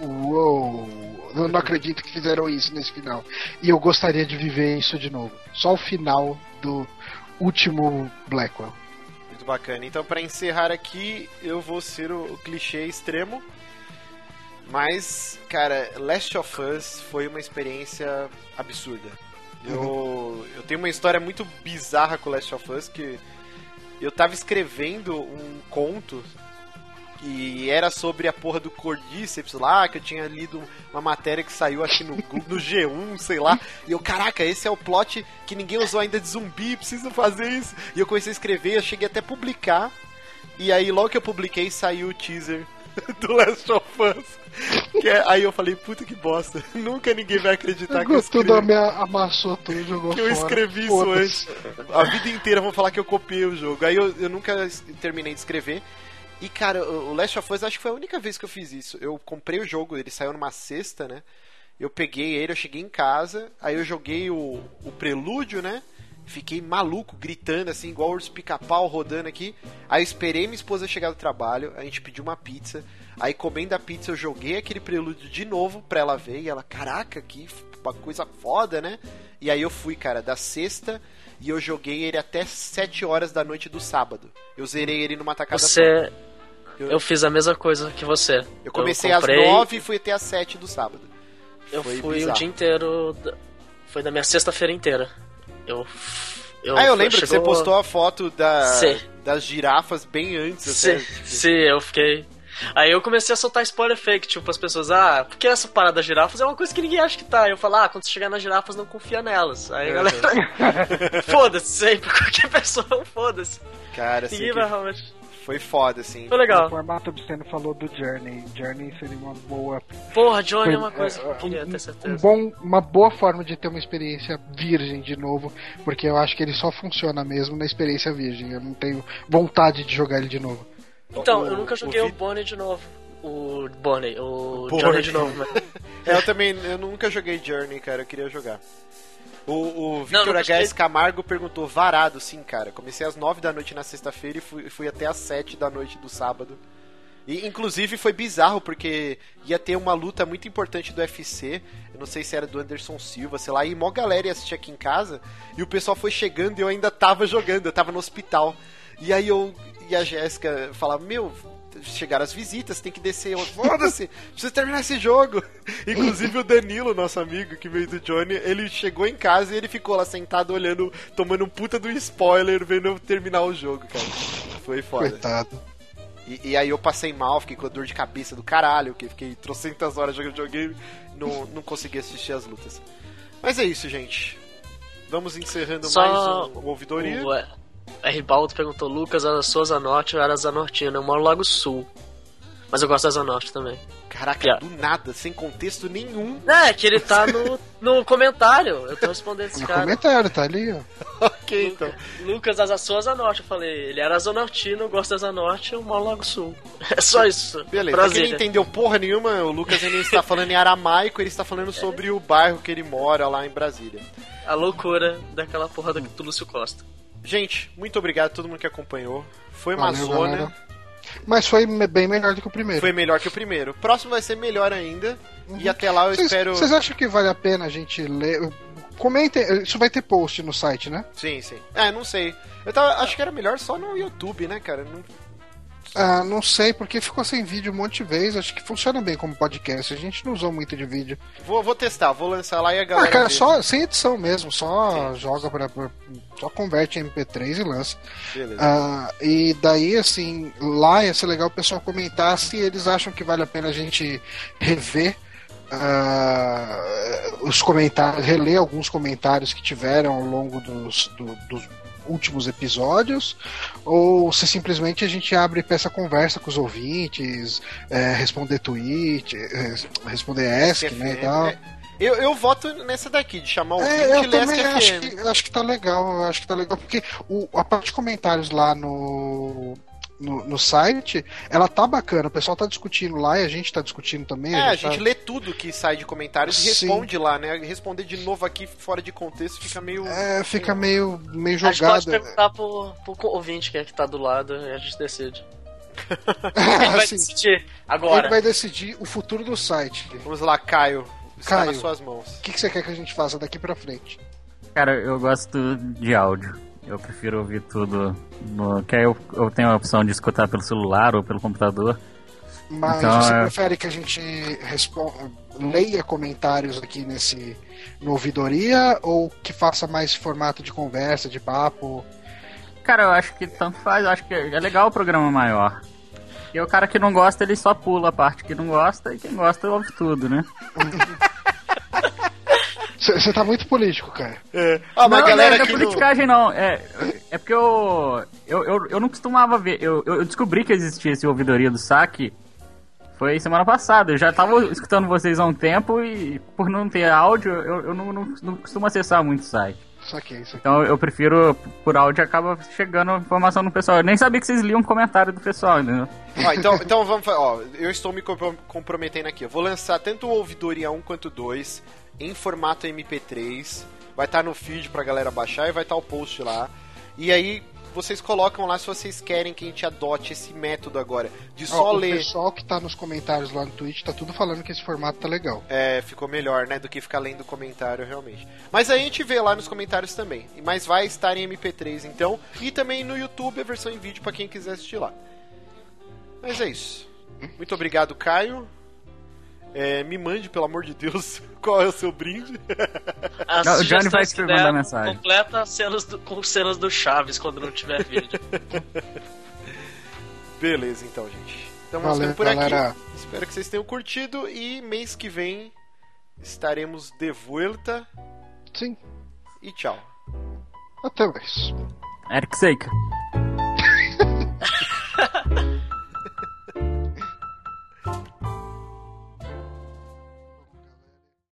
eu uou, eu não acredito que fizeram isso nesse final. E eu gostaria de viver isso de novo. Só o final do último Blackwell. Muito bacana. Então, pra encerrar aqui, eu vou ser o clichê extremo. Mas, cara, Last of Us foi uma experiência absurda. Eu, eu tenho uma história muito bizarra com Last of Us que eu tava escrevendo um conto e era sobre a porra do Cordíceps lá, que eu tinha lido uma matéria que saiu aqui no, no G1, sei lá. E eu, caraca, esse é o plot que ninguém usou ainda de zumbi, preciso fazer isso. E eu comecei a escrever, eu cheguei até a publicar. E aí, logo que eu publiquei, saiu o teaser do Last of Us. Que é- aí eu falei, puta que bosta. Nunca ninguém vai acreditar que eu Tudo escrevi, amea- amassou tudo, jogou que eu escrevi isso antes. A vida inteira vão falar que eu copiei o jogo. Aí eu, eu nunca terminei de escrever. E, cara, o o Last of Us acho que foi a única vez que eu fiz isso. Eu comprei o jogo, ele saiu numa sexta, né? Eu peguei ele, eu cheguei em casa, aí eu joguei o, o prelúdio, né? Fiquei maluco, gritando assim, igual urso pica-pau rodando aqui. Aí eu esperei minha esposa chegar do trabalho, a gente pediu uma pizza. Aí comendo a pizza eu joguei aquele prelúdio de novo pra ela ver. E ela, caraca, que uma coisa foda, né? E aí eu fui, cara, da sexta e eu joguei ele até 7 horas da noite do sábado. Eu zerei ele numa tacada só. Você. Eu- Eu fiz a mesma coisa que você. Eu comecei comprei, às 9 e fui até às 7 do sábado. Eu Foi fui bizarro. o dia inteiro. Foi da minha sexta-feira inteira. Eu. eu ah, eu lembro que você chegou- postou a foto da, Sim. das girafas bem antes. Sim, até. sim, eu fiquei. Aí eu comecei a soltar spoiler fake, tipo, as pessoas, ah, porque essa parada das girafas é uma coisa que ninguém acha que tá. Aí eu falo, ah, quando você chegar nas girafas, não confia nelas. Aí a galera. foda-se, sempre, qualquer pessoa, foda-se. Cara, assim, Ninguém que vai realmente. Foi foda, assim. Foi O legal. formato obsceno falou do Journey. Journey seria uma boa. Porra, Johnny foi- é uma coisa que eu é, queria um- ter um certeza. bom, uma boa forma de ter uma experiência virgem de novo, porque eu acho que ele só funciona mesmo na experiência virgem. Eu não tenho vontade de jogar ele de novo. Então, o- eu nunca joguei o o, Bonnie de novo. O Bonnie, o Bonnie. Johnny de novo, né? É, eu também eu nunca joguei Journey, cara, eu queria jogar. O, o Victor nunca H.S. Camargo perguntou, varado, sim, cara. Comecei às 9 da noite na sexta-feira e fui, fui até às 7 da noite do sábado. E, inclusive, foi bizarro, porque ia ter uma luta muito importante do UFC. Eu não sei se era do Anderson Silva, sei lá. E mó galera ia assistir aqui em casa. E o pessoal foi chegando e eu ainda tava jogando. Eu tava no hospital. E aí eu e a Jéssica falava, meu... Chegaram as visitas, tem que descer. Foda-se, precisa terminar esse jogo. Inclusive o Danilo, nosso amigo que veio do Johnny, ele chegou em casa e ele ficou lá sentado olhando, tomando um puta do spoiler, vendo eu terminar o jogo, cara. Foi foda. Coitado. E, e aí eu passei mal, fiquei com dor de cabeça do caralho, que fiquei trocentas horas jogando videogame, não, não consegui assistir as lutas. Mas é isso, gente. Vamos encerrando Só mais um, um ouvidoria. O é, R. Baldo perguntou: Lucas, a sua Zanorte ou era Zanortina? Eu moro no Lago Sul. Mas eu gosto da Zanorte também. Caraca, Yeah. do nada, sem contexto nenhum. É, que ele tá no, no comentário. Eu tô respondendo esse No cara. comentário, tá ali, ó. ok, então. Lucas, a sua Zanorte. Eu falei: ele era Zanortino, eu gosto da Zanorte, eu moro no Lago Sul. É só isso. Beleza, pra quem Brasília. não entendeu porra nenhuma, o Lucas ele está falando em aramaico, ele está falando sobre o bairro que ele mora lá em Brasília. A loucura daquela porra do, do Lúcio Costa. Gente, muito obrigado a todo mundo que acompanhou. Foi uma Valeu, zona. galera. Mas foi bem melhor do que o primeiro. Foi melhor que o primeiro. O próximo vai ser melhor ainda. E até lá eu Vocês espero. vocês acham que vale a pena a gente ler? Comentem, isso vai ter post no site, né? Sim, sim. É, não sei. Eu tava, acho que era melhor só no YouTube, né, cara? Não- Ah, não sei, porque ficou sem vídeo um monte de vezes. Acho que funciona bem como podcast. A gente não usou muito de vídeo. Vou, vou testar, vou lançar lá e a Ah, galera. cara, vê. só sem edição mesmo, só joga pra, pra- Só converte em MP3 e lança. Beleza. Ah, e daí, assim, lá ia ser legal o pessoal comentar se eles acham que vale a pena a gente rever ah, os comentários, reler alguns comentários que tiveram ao longo dos, do- dos últimos episódios, ou se simplesmente a gente abre essa conversa com os ouvintes, eh, responder tweet, eh, responder ask, né, e tal. É, Eu, eu voto nessa daqui, de chamar o É, eu ler também acho que, acho que tá legal, eu acho que tá legal, porque o, a parte de comentários lá no, no, no site, ela tá bacana, o pessoal tá discutindo lá e a gente tá discutindo também. É, a gente tá- lê tudo que sai de comentários e Sim. responde lá, né? Responder de novo aqui fora de contexto fica meio. É, fica meio, meio A gente jogado. pode perguntar pro, pro ouvinte que é que tá do lado e a gente decide. Ele vai Assim, decidir ele agora. vai decidir o futuro do site. Vamos lá, Caio. Está Caio. nas suas mãos. que, que você quer que a gente faça daqui pra frente? Cara, eu gosto de áudio. Eu prefiro ouvir tudo no. Que aí eu, eu tenho a opção de escutar pelo celular ou pelo computador. Mas Então, você é- prefere que a gente respon- leia comentários aqui nesse no ouvidoria ou que faça mais formato de conversa, de papo? Cara, eu acho que tanto faz, eu acho que é legal o programa maior. E o cara que não gosta, ele só pula a parte que não gosta, e quem gosta ouve tudo, né? Você tá muito político, cara. Ah, mas não, a galera não, não é aqui no... politicagem, não. É, é porque eu, eu, eu, eu não costumava ver. Eu, eu descobri que existia esse ouvidoria do saque. Foi semana passada. Eu já tava escutando vocês há um tempo e por não ter áudio, eu, eu não, não, não costumo acessar muito o site. Saquei, saquei. Então eu prefiro por áudio acaba chegando informação no pessoal. Eu nem sabia que vocês liam comentário do pessoal, entendeu? Ó, então, então vamos ó, eu estou me compro- comprometendo aqui. Eu vou lançar tanto o Ouvidoria 1 quanto 2 em formato MP3. Vai estar no feed pra galera baixar e vai estar o post lá. E aí vocês colocam lá se vocês querem que a gente adote esse método agora de só Ó, o ler. pessoal que tá nos comentários lá no Twitch tá tudo falando que esse formato tá legal. É, ficou melhor, né, do que ficar lendo comentário realmente. Mas aí a gente vê lá nos comentários também. Mas vai estar em MP3 então, e também no YouTube a versão em vídeo pra quem quiser assistir lá. Mas é isso. Muito obrigado, Caio. É, me mande, pelo amor de Deus, qual é o seu brinde. O Johnny vai que mandar mensagem. Completa cenas do, com cenas do Chaves quando não tiver vídeo. Beleza, então, gente. Então vamos Valeu, por galera. aqui. Espero que vocês tenham curtido e mês que vem estaremos de volta. Sim, E tchau. até mais. Eric Seika.